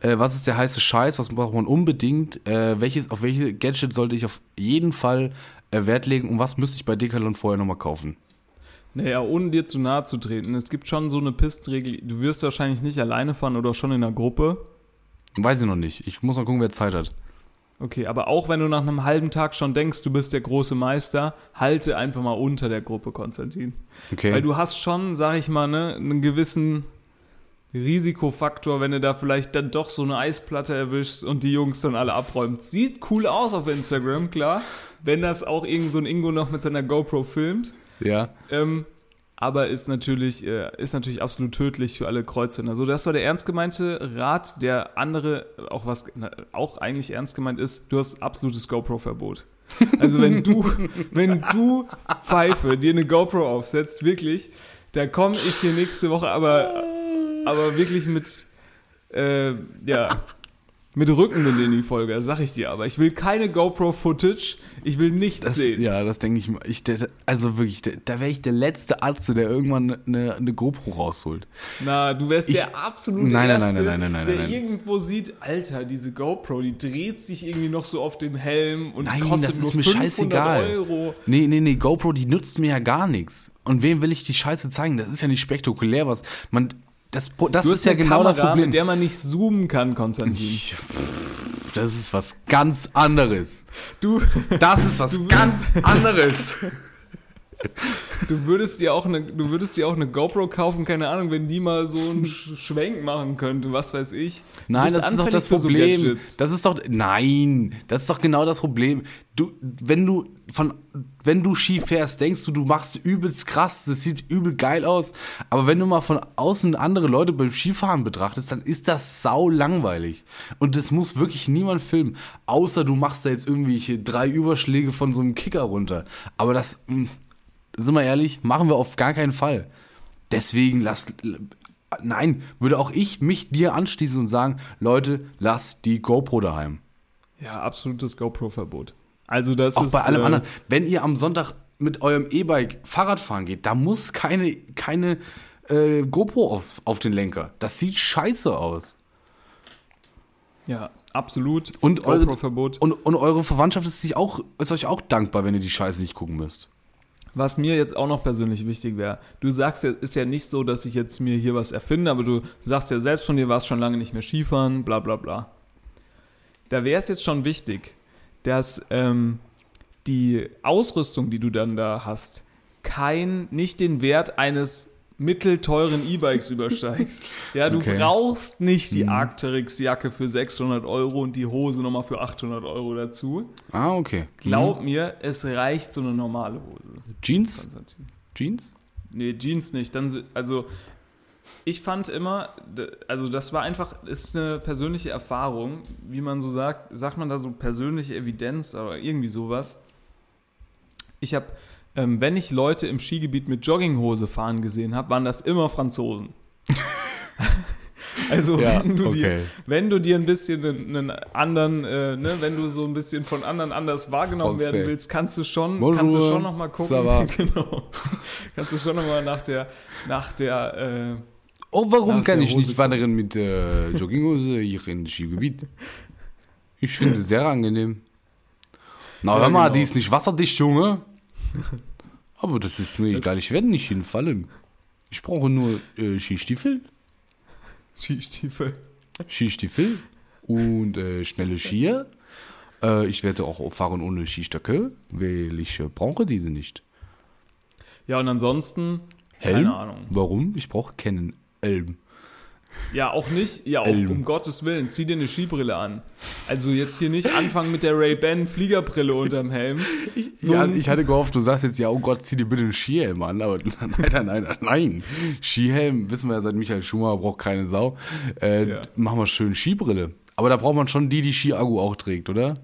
Äh, was ist der heiße Scheiß? Was braucht man unbedingt? Äh, welches, auf welche Gadget sollte ich auf jeden Fall äh, Wert legen? Und was müsste ich bei Decathlon vorher nochmal kaufen? Naja, ohne dir zu nahe zu treten. Es gibt schon so eine Pistenregel. Du wirst wahrscheinlich nicht alleine fahren oder schon in einer Gruppe. Weiß ich noch nicht. Ich muss mal gucken, wer Zeit hat. Okay, aber auch wenn du nach einem halben Tag schon denkst, du bist der große Meister, halte einfach mal unter der Gruppe, Konstantin. Okay. Weil du hast schon, sag ich mal, ne, einen gewissen Risikofaktor, wenn du da vielleicht dann doch so eine Eisplatte erwischst und die Jungs dann alle abräumt. Sieht cool aus auf Instagram, klar. Wenn das auch irgend so ein Ingo noch mit seiner GoPro filmt. ja. Ähm, aber ist natürlich, äh, ist natürlich absolut tödlich für alle Kreuzhänder. So, das war der ernst gemeinte Rat. Der andere, auch was auch eigentlich ernst gemeint ist, du hast absolutes GoPro-Verbot. Also wenn du, wenn du Pfeife dir eine GoPro aufsetzt, wirklich, da komme ich hier nächste Woche aber, aber wirklich mit, äh, ja, mit Rückenwind in die Folge, sag ich dir. Aber ich will keine GoPro-Footage, ich will nichts Das, sehen. ja, das denke ich mal. Ich, also wirklich, da wäre ich der letzte Arzt, der irgendwann eine, eine GoPro rausholt. Na, du wärst Ich- der absolute Nein, nein, Erste, nein, nein, nein, nein, der nein. irgendwo sieht, Alter, diese GoPro, die dreht sich irgendwie noch so auf dem Helm und Nein, kostet das nur ist mir 500 scheißegal. Euro. Nee, nee, nee, GoPro, die nutzt mir ja gar nichts. Und wem will ich die Scheiße zeigen? Das ist ja nicht spektakulär, was man. Das, das ist ja genau das Kamera, Problem. mit der man nicht zoomen kann, Konstantin. Ich- das ist was ganz anderes. Du, Das ist was ganz anderes. du würdest dir auch eine, du würdest dir auch eine GoPro kaufen, keine Ahnung, wenn die mal so einen Sch- Schwenk machen könnte, was weiß ich. Nein, das ist doch das so Problem. Gadgets. das ist doch nein, das ist doch genau das Problem. Du, wenn du von, wenn du Ski fährst, denkst du, du machst übelst krass, das sieht übel geil aus. Aber wenn du mal von außen andere Leute beim Skifahren betrachtest, dann ist das sau langweilig. Und das muss wirklich niemand filmen, außer du machst da jetzt irgendwelche drei Überschläge von so einem Kicker runter. Aber das, mh, sind wir ehrlich, machen wir auf gar keinen Fall. Deswegen lass. Nein, würde auch ich mich dir anschließen und sagen, Leute, lass die GoPro daheim. Ja, absolutes GoPro-Verbot. Also das Auch ist bei allem äh, anderen. Wenn ihr am Sonntag mit eurem E-Bike Fahrrad fahren geht, da muss keine, keine äh, GoPro aufs, auf den Lenker. Das sieht scheiße aus. Ja, absolut. Und eure, und, und eure Verwandtschaft ist, sich auch, ist euch auch dankbar, wenn ihr die Scheiße nicht gucken müsst. Was mir jetzt auch noch persönlich wichtig wäre, du sagst ja, ist ja nicht so, dass ich jetzt mir hier was erfinde, aber du sagst ja selbst von dir, warst schon lange nicht mehr Skifahren, bla bla bla. Da wäre es jetzt schon wichtig, dass ähm, die Ausrüstung, die du dann da hast, kein, nicht den Wert eines mittelteuren E-Bikes übersteigt. Ja, du Okay. brauchst nicht Mhm. die Arcteryx-Jacke für 600 Euro und die Hose nochmal für 800 Euro dazu. Ah, okay. Glaub mir, es reicht so eine normale Hose. Mhm. Jeans? Jeans? Nee, Jeans nicht. Dann, so- also, ich fand immer, also das war einfach, ist eine persönliche Erfahrung, wie man so sagt, sagt man da so persönliche Evidenz oder irgendwie sowas. Ich habe, ähm, wenn ich Leute im Skigebiet mit Jogginghose fahren gesehen habe, waren das immer Franzosen. also Ja, wenn, du okay. dir, wenn du dir ein bisschen einen, anderen, äh, ne, wenn du so ein bisschen von anderen anders wahrgenommen Français. werden willst, kannst du schon, Bonjour, kannst du schon noch mal gucken. genau. kannst du schon noch mal nach der, nach der, äh, Oh, warum kann ich Hose nicht wandern mit äh, Jogginghose hier im Skigebiet? Ich finde es sehr angenehm. Na, Ja, hör mal, genau. die ist nicht wasserdicht, Junge. Aber das ist mir egal, ich werde nicht hinfallen. Ich brauche nur äh, Skistiefel, Skistiefel. Skistiefel und äh, schnelle Skier. Äh, ich werde auch fahren ohne Skistöcke, weil ich äh, brauche diese nicht. Ja, und ansonsten, Helm? keine Ahnung. Warum? Ich brauche keinen Helm. Ja, auch nicht, ja, auf, Elm. um Gottes Willen, zieh dir eine Skibrille an. Also jetzt hier nicht anfangen mit der Ray-Ban Fliegerbrille unterm Helm. So ja, ich hatte gehofft, du sagst jetzt, ja, oh Gott, zieh dir bitte einen Skihelm an. Aber nein, nein, nein, nein, nein. Skihelm, wissen wir ja seit Michael Schumacher, braucht keine Sau. Äh, Ja. Machen wir schön Skibrille. Aber da braucht man schon die, die Ski-Akku auch trägt, oder?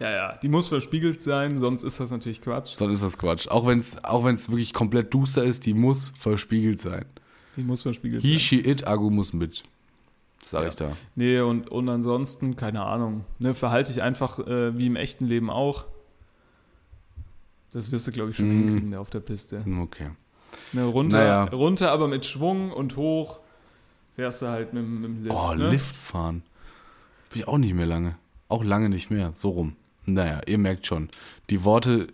Ja, ja, die muss verspiegelt sein, sonst ist das natürlich Quatsch. Sonst ist das Quatsch. Auch wenn es auch wenn's wirklich komplett duster ist, die muss verspiegelt sein. Die muss verspiegelt He, sein. she, it, Akku muss mit. Sag Ja. ich da. Nee, und, und ansonsten, keine Ahnung. Ne, verhalte ich einfach äh, wie im echten Leben auch. Das wirst du, glaube ich, schon Mm. hinkriegen auf der Piste. Okay. Ne, runter, Naja. runter, aber mit Schwung und hoch fährst du halt mit, dem- mit dem Lift. Oh, ne? Lift fahren. Bin ich auch nicht mehr lange. Auch lange nicht mehr. So rum. Naja, ihr merkt schon. Die Worte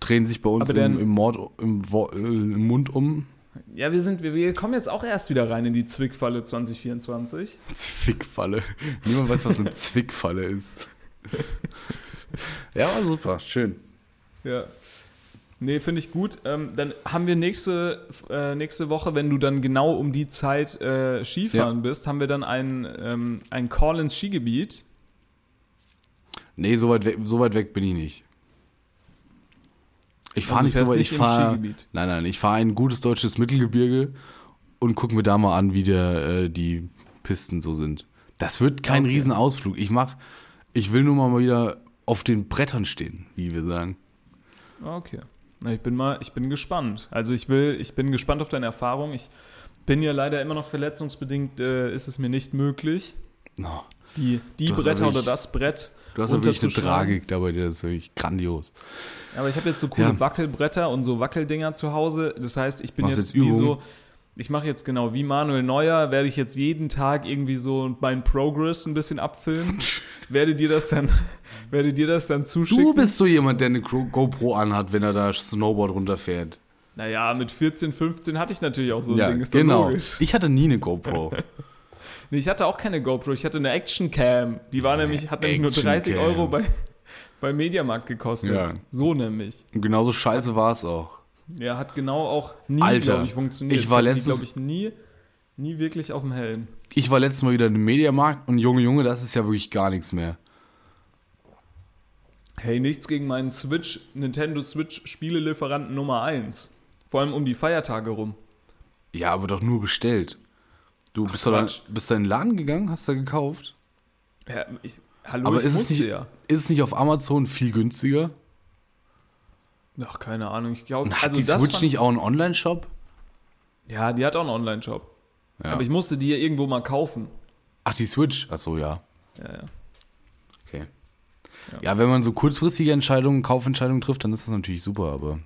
drehen sich bei uns im, im, Mord, im, äh, im Mund um. Ja, wir sind, wir, wir kommen jetzt auch erst wieder rein in die Zwickfalle 2024. Zwickfalle. Niemand weiß, was eine Zwickfalle ist. Ja, war super. Schön. Ja. Nee, finde ich gut. Ähm, dann haben wir nächste, äh, nächste Woche, wenn du dann genau um die Zeit äh, Skifahren bist, haben wir dann ein, ähm, ein Call ins Skigebiet. Nee, so weit weg, so weit weg bin ich nicht. Ich fahre Also nicht so weit. Ich fahre. Nein, nein, ich fahre ein gutes deutsches Mittelgebirge und gucke mir da mal an, wie der, äh, die Pisten so sind. Das wird kein Okay. Riesenausflug. Ich mach, ich will nur mal wieder auf den Brettern stehen, wie wir sagen. Okay. Na, ich bin mal, ich bin gespannt. Also ich will, ich bin gespannt auf deine Erfahrung. Ich bin ja leider immer noch verletzungsbedingt, äh, ist es mir nicht möglich, No. die, die Bretter oder das Brett Du hast ja wirklich eine. Tragik dabei, das ist wirklich grandios. Aber ich habe jetzt so coole Ja. Wackelbretter und so Wackeldinger zu Hause. Das heißt, ich bin Machst jetzt, jetzt wie so, ich mache jetzt genau wie Manuel Neuer, werde ich jetzt jeden Tag irgendwie so meinen Progress ein bisschen abfilmen. werde dir das dann, werde dir das dann zuschicken. Du bist so jemand, der eine GoPro anhat, wenn er da Snowboard runterfährt. Naja, mit 14, 15 hatte ich natürlich auch so ein Ja, Ding, ist genau. logisch. Ich hatte nie eine GoPro. Nee, ich hatte auch keine GoPro, ich hatte eine Action Cam. Die war nämlich, hat nämlich nur Action 30 Cam. Euro bei, bei Mediamarkt gekostet. Ja. So nämlich. Und genauso scheiße war es auch. Ja, hat genau auch nie, glaube ich, funktioniert. ich war letztens- glaube ich, nie, nie wirklich auf dem Helm. Ich war letztes Mal wieder im Mediamarkt und Junge, Junge, das ist ja wirklich gar nichts mehr. Hey, nichts gegen meinen Switch, Nintendo Switch Spielelieferanten Nummer 1. Vor allem um die Feiertage rum. Ja, aber doch nur bestellt. Du bist, doch dann, Quatsch. bist da in den Laden gegangen, hast da gekauft. Ja, ich, hallo, Aber ich ist es, nicht, ja. ist es nicht auf Amazon viel günstiger? Ach, keine Ahnung. Ich glaube, hat also die Switch nicht auch einen Online-Shop? Ja, die hat auch einen Online-Shop. Ja. Aber ich musste die ja irgendwo mal kaufen. Ach, die Switch? Ach so, ja. Ja, ja. Okay. Ja. Ja. wenn man so kurzfristige Entscheidungen, Kaufentscheidungen trifft, dann ist das natürlich super, aber.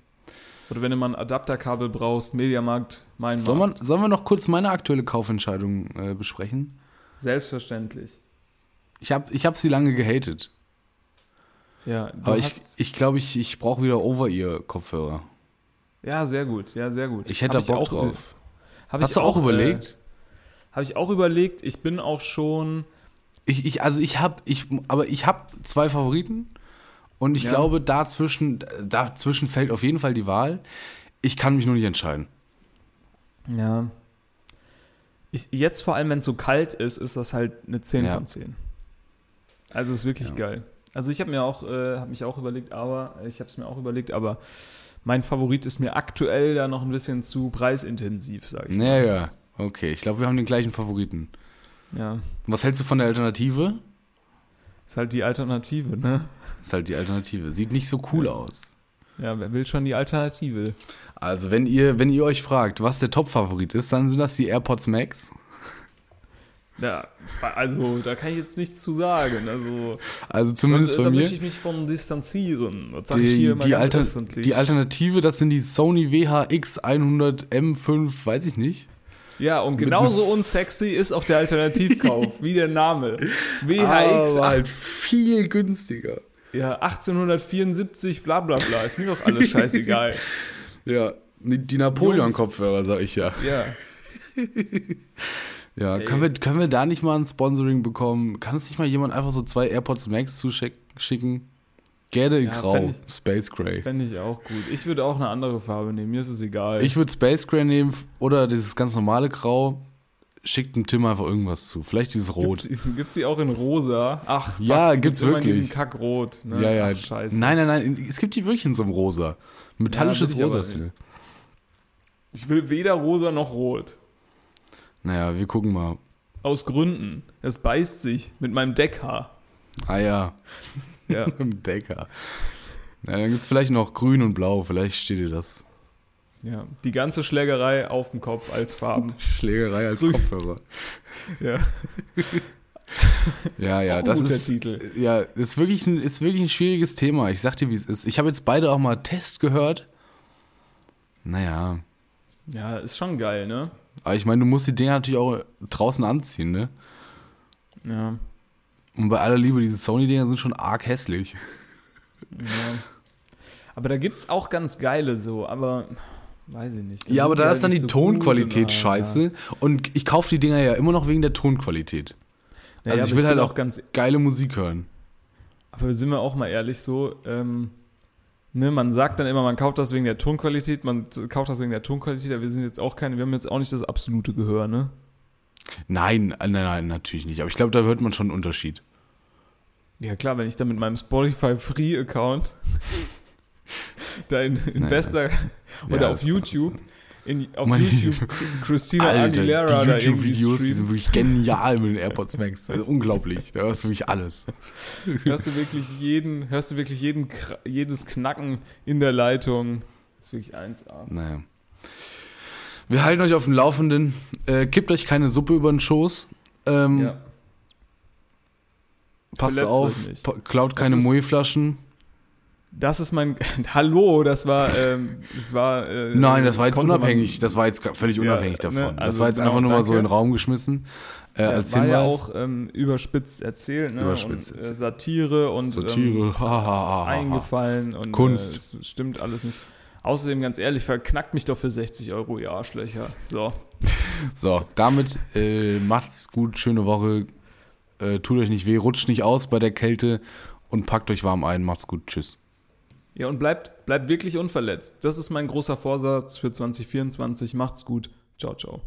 Oder wenn du mal ein Adapterkabel brauchst, Mediamarkt, mein Sollen Markt. wir, sollen wir noch kurz meine aktuelle Kaufentscheidung äh, besprechen? Selbstverständlich. Ich habe ich hab sie lange gehatet. Ja, du Aber ich, hast, ich glaube, ich, ich brauche wieder Over-Ear-Kopfhörer. ja, sehr gut, ja, sehr gut. Ich hätte Hab da Bock auch drauf. Hast du auch überlegt? Äh, habe ich auch überlegt. Ich bin auch schon. Ich, ich, also ich habe, ich, aber ich habe zwei Favoriten und ich Ja. glaube, dazwischen, dazwischen fällt auf jeden Fall die Wahl. Ich kann mich nur nicht entscheiden. Ja. Ich, jetzt vor allem, wenn es so kalt ist, ist das halt eine 10 Ja. von 10. Also ist wirklich Ja. geil. Also ich habe mir auch, äh, habe mich auch überlegt, aber ich habe es mir auch überlegt, aber mein Favorit ist mir aktuell da noch ein bisschen zu preisintensiv, sage ich. mal. Naja, okay. Ich glaube, wir haben den gleichen Favoriten. Ja, Was hältst du von der Alternative? ist halt die Alternative, ne? Ist halt die Alternative. Sieht nicht so cool aus. Ja, wer will schon die Alternative? Also, wenn ihr, wenn ihr euch fragt, was der Top-Favorit ist, dann sind das die AirPods Max. Ja, also da kann ich jetzt nichts zu sagen. Also Also zumindest da, bei da mir. möchte ich mich von distanzieren. Das sage ich Die, hier mal die, Alter, die Alternative, das sind die Sony WHX 100M5, weiß ich nicht. ja, und genauso unsexy ist auch der Alternativkauf, wie der Name. WHX Aber halt viel günstiger. Ja, 1874, bla bla bla. Ist mir doch alles scheißegal. Ja, die Napoleon-Kopfhörer, sag ich ja. Ja. Ja, Ey. können wir, können wir da nicht mal ein Sponsoring bekommen? Kann uns nicht mal jemand einfach so zwei AirPods Max zuschicken? Gerne in Ja, Grau, ich- Space Gray. Fände ich auch gut. Ich würde auch eine andere Farbe nehmen. Mir ist es egal. Ich würde Space Gray nehmen oder dieses ganz normale Grau. Schickt dem Tim einfach irgendwas zu. Vielleicht dieses Rot. Gibt's, gibt's die auch in rosa? Ach, fuck, Ja, die gibt's immer in wirklich. diesem Kackrot. Ne? Ja, ja. Ach, scheiße. Nein, nein, nein. Es gibt die wirklich in so einem Rosa. Metallisches Ja, Rosa. die. Ich will weder rosa noch rot. Naja, wir gucken mal. Aus Gründen. Es beißt sich mit meinem Deckhaar. Ah ja, Ja. im Decker. Na, dann gibt es vielleicht noch grün und blau. Vielleicht steht dir das. Ja. Die ganze Schlägerei auf dem Kopf als Farben. Schlägerei als Grün. Kopfhörer. Ja. Ja, ja, das ist, Titel. Ja, ist wirklich, ein, ist wirklich ein schwieriges Thema. Ich sag dir, wie es ist. Ich habe jetzt beide auch mal Test gehört. Naja, Ja, ist schon geil, ne? aber ich meine, du musst die Dinger natürlich auch draußen anziehen, ne? Ja. Und bei aller Liebe, diese Sony-Dinger sind schon arg hässlich. Ja. Aber da gibt's auch ganz geile so, aber weiß ich nicht. Ja, aber da halt ist dann die so Tonqualität und, scheiße. Und ich kaufe die Dinger ja immer noch wegen der Tonqualität. Ja. also ich will halt bin auch ganz. geile Musik hören. Aber sind wir auch mal ehrlich so, ähm, ne, man sagt dann immer, man kauft das wegen der Tonqualität, man kauft das wegen der Tonqualität, aber wir sind jetzt auch keine, wir haben jetzt auch nicht das absolute Gehör, ne? Nein, äh, nein, nein, natürlich nicht. Aber ich glaube, da hört man schon einen Unterschied. Ja klar, wenn ich dann mit meinem Spotify Free Account da in, in Naja. bester oder Ja, auf YouTube in, auf Meine- YouTube Christina Alter, Aguilera die irgendwie YouTube-Videos, die sind wirklich genial mit den AirPods Max. Also unglaublich. Da ist wirklich alles. Hörst du wirklich jeden, hörst du wirklich jeden, jedes Knacken in der Leitung. Das ist wirklich 1A. Naja. Wir halten euch auf dem Laufenden. Äh, kippt euch keine Suppe über den Schoß. Ähm, Ja. Passt Verletzt auf. Klaut keine ist- Moe-Flaschen. Das ist mein. Hallo, das war. Ähm, das war äh, Nein, das war jetzt unabhängig. Man, das war jetzt völlig unabhängig ja, davon. Ne? Also, das war jetzt genau, einfach nur mal so in den Raum geschmissen. Äh, ja, als war ja auch ähm, überspitzt erzählt. Ne? Überspitzt. Und, äh, Satire und ähm, Satire. Ähm, eingefallen. Und, Kunst. Äh, stimmt alles nicht. Außerdem, ganz ehrlich, verknackt mich doch für 60 Euro, ihr Arschlöcher. So. so, damit äh, macht's gut, schöne Woche. Äh, tut euch nicht weh, rutscht nicht aus bei der Kälte und packt euch warm ein. Macht's gut, tschüss. Ja, und bleibt, bleibt wirklich unverletzt. Das ist mein großer Vorsatz für 2024. Macht's gut. Ciao, ciao.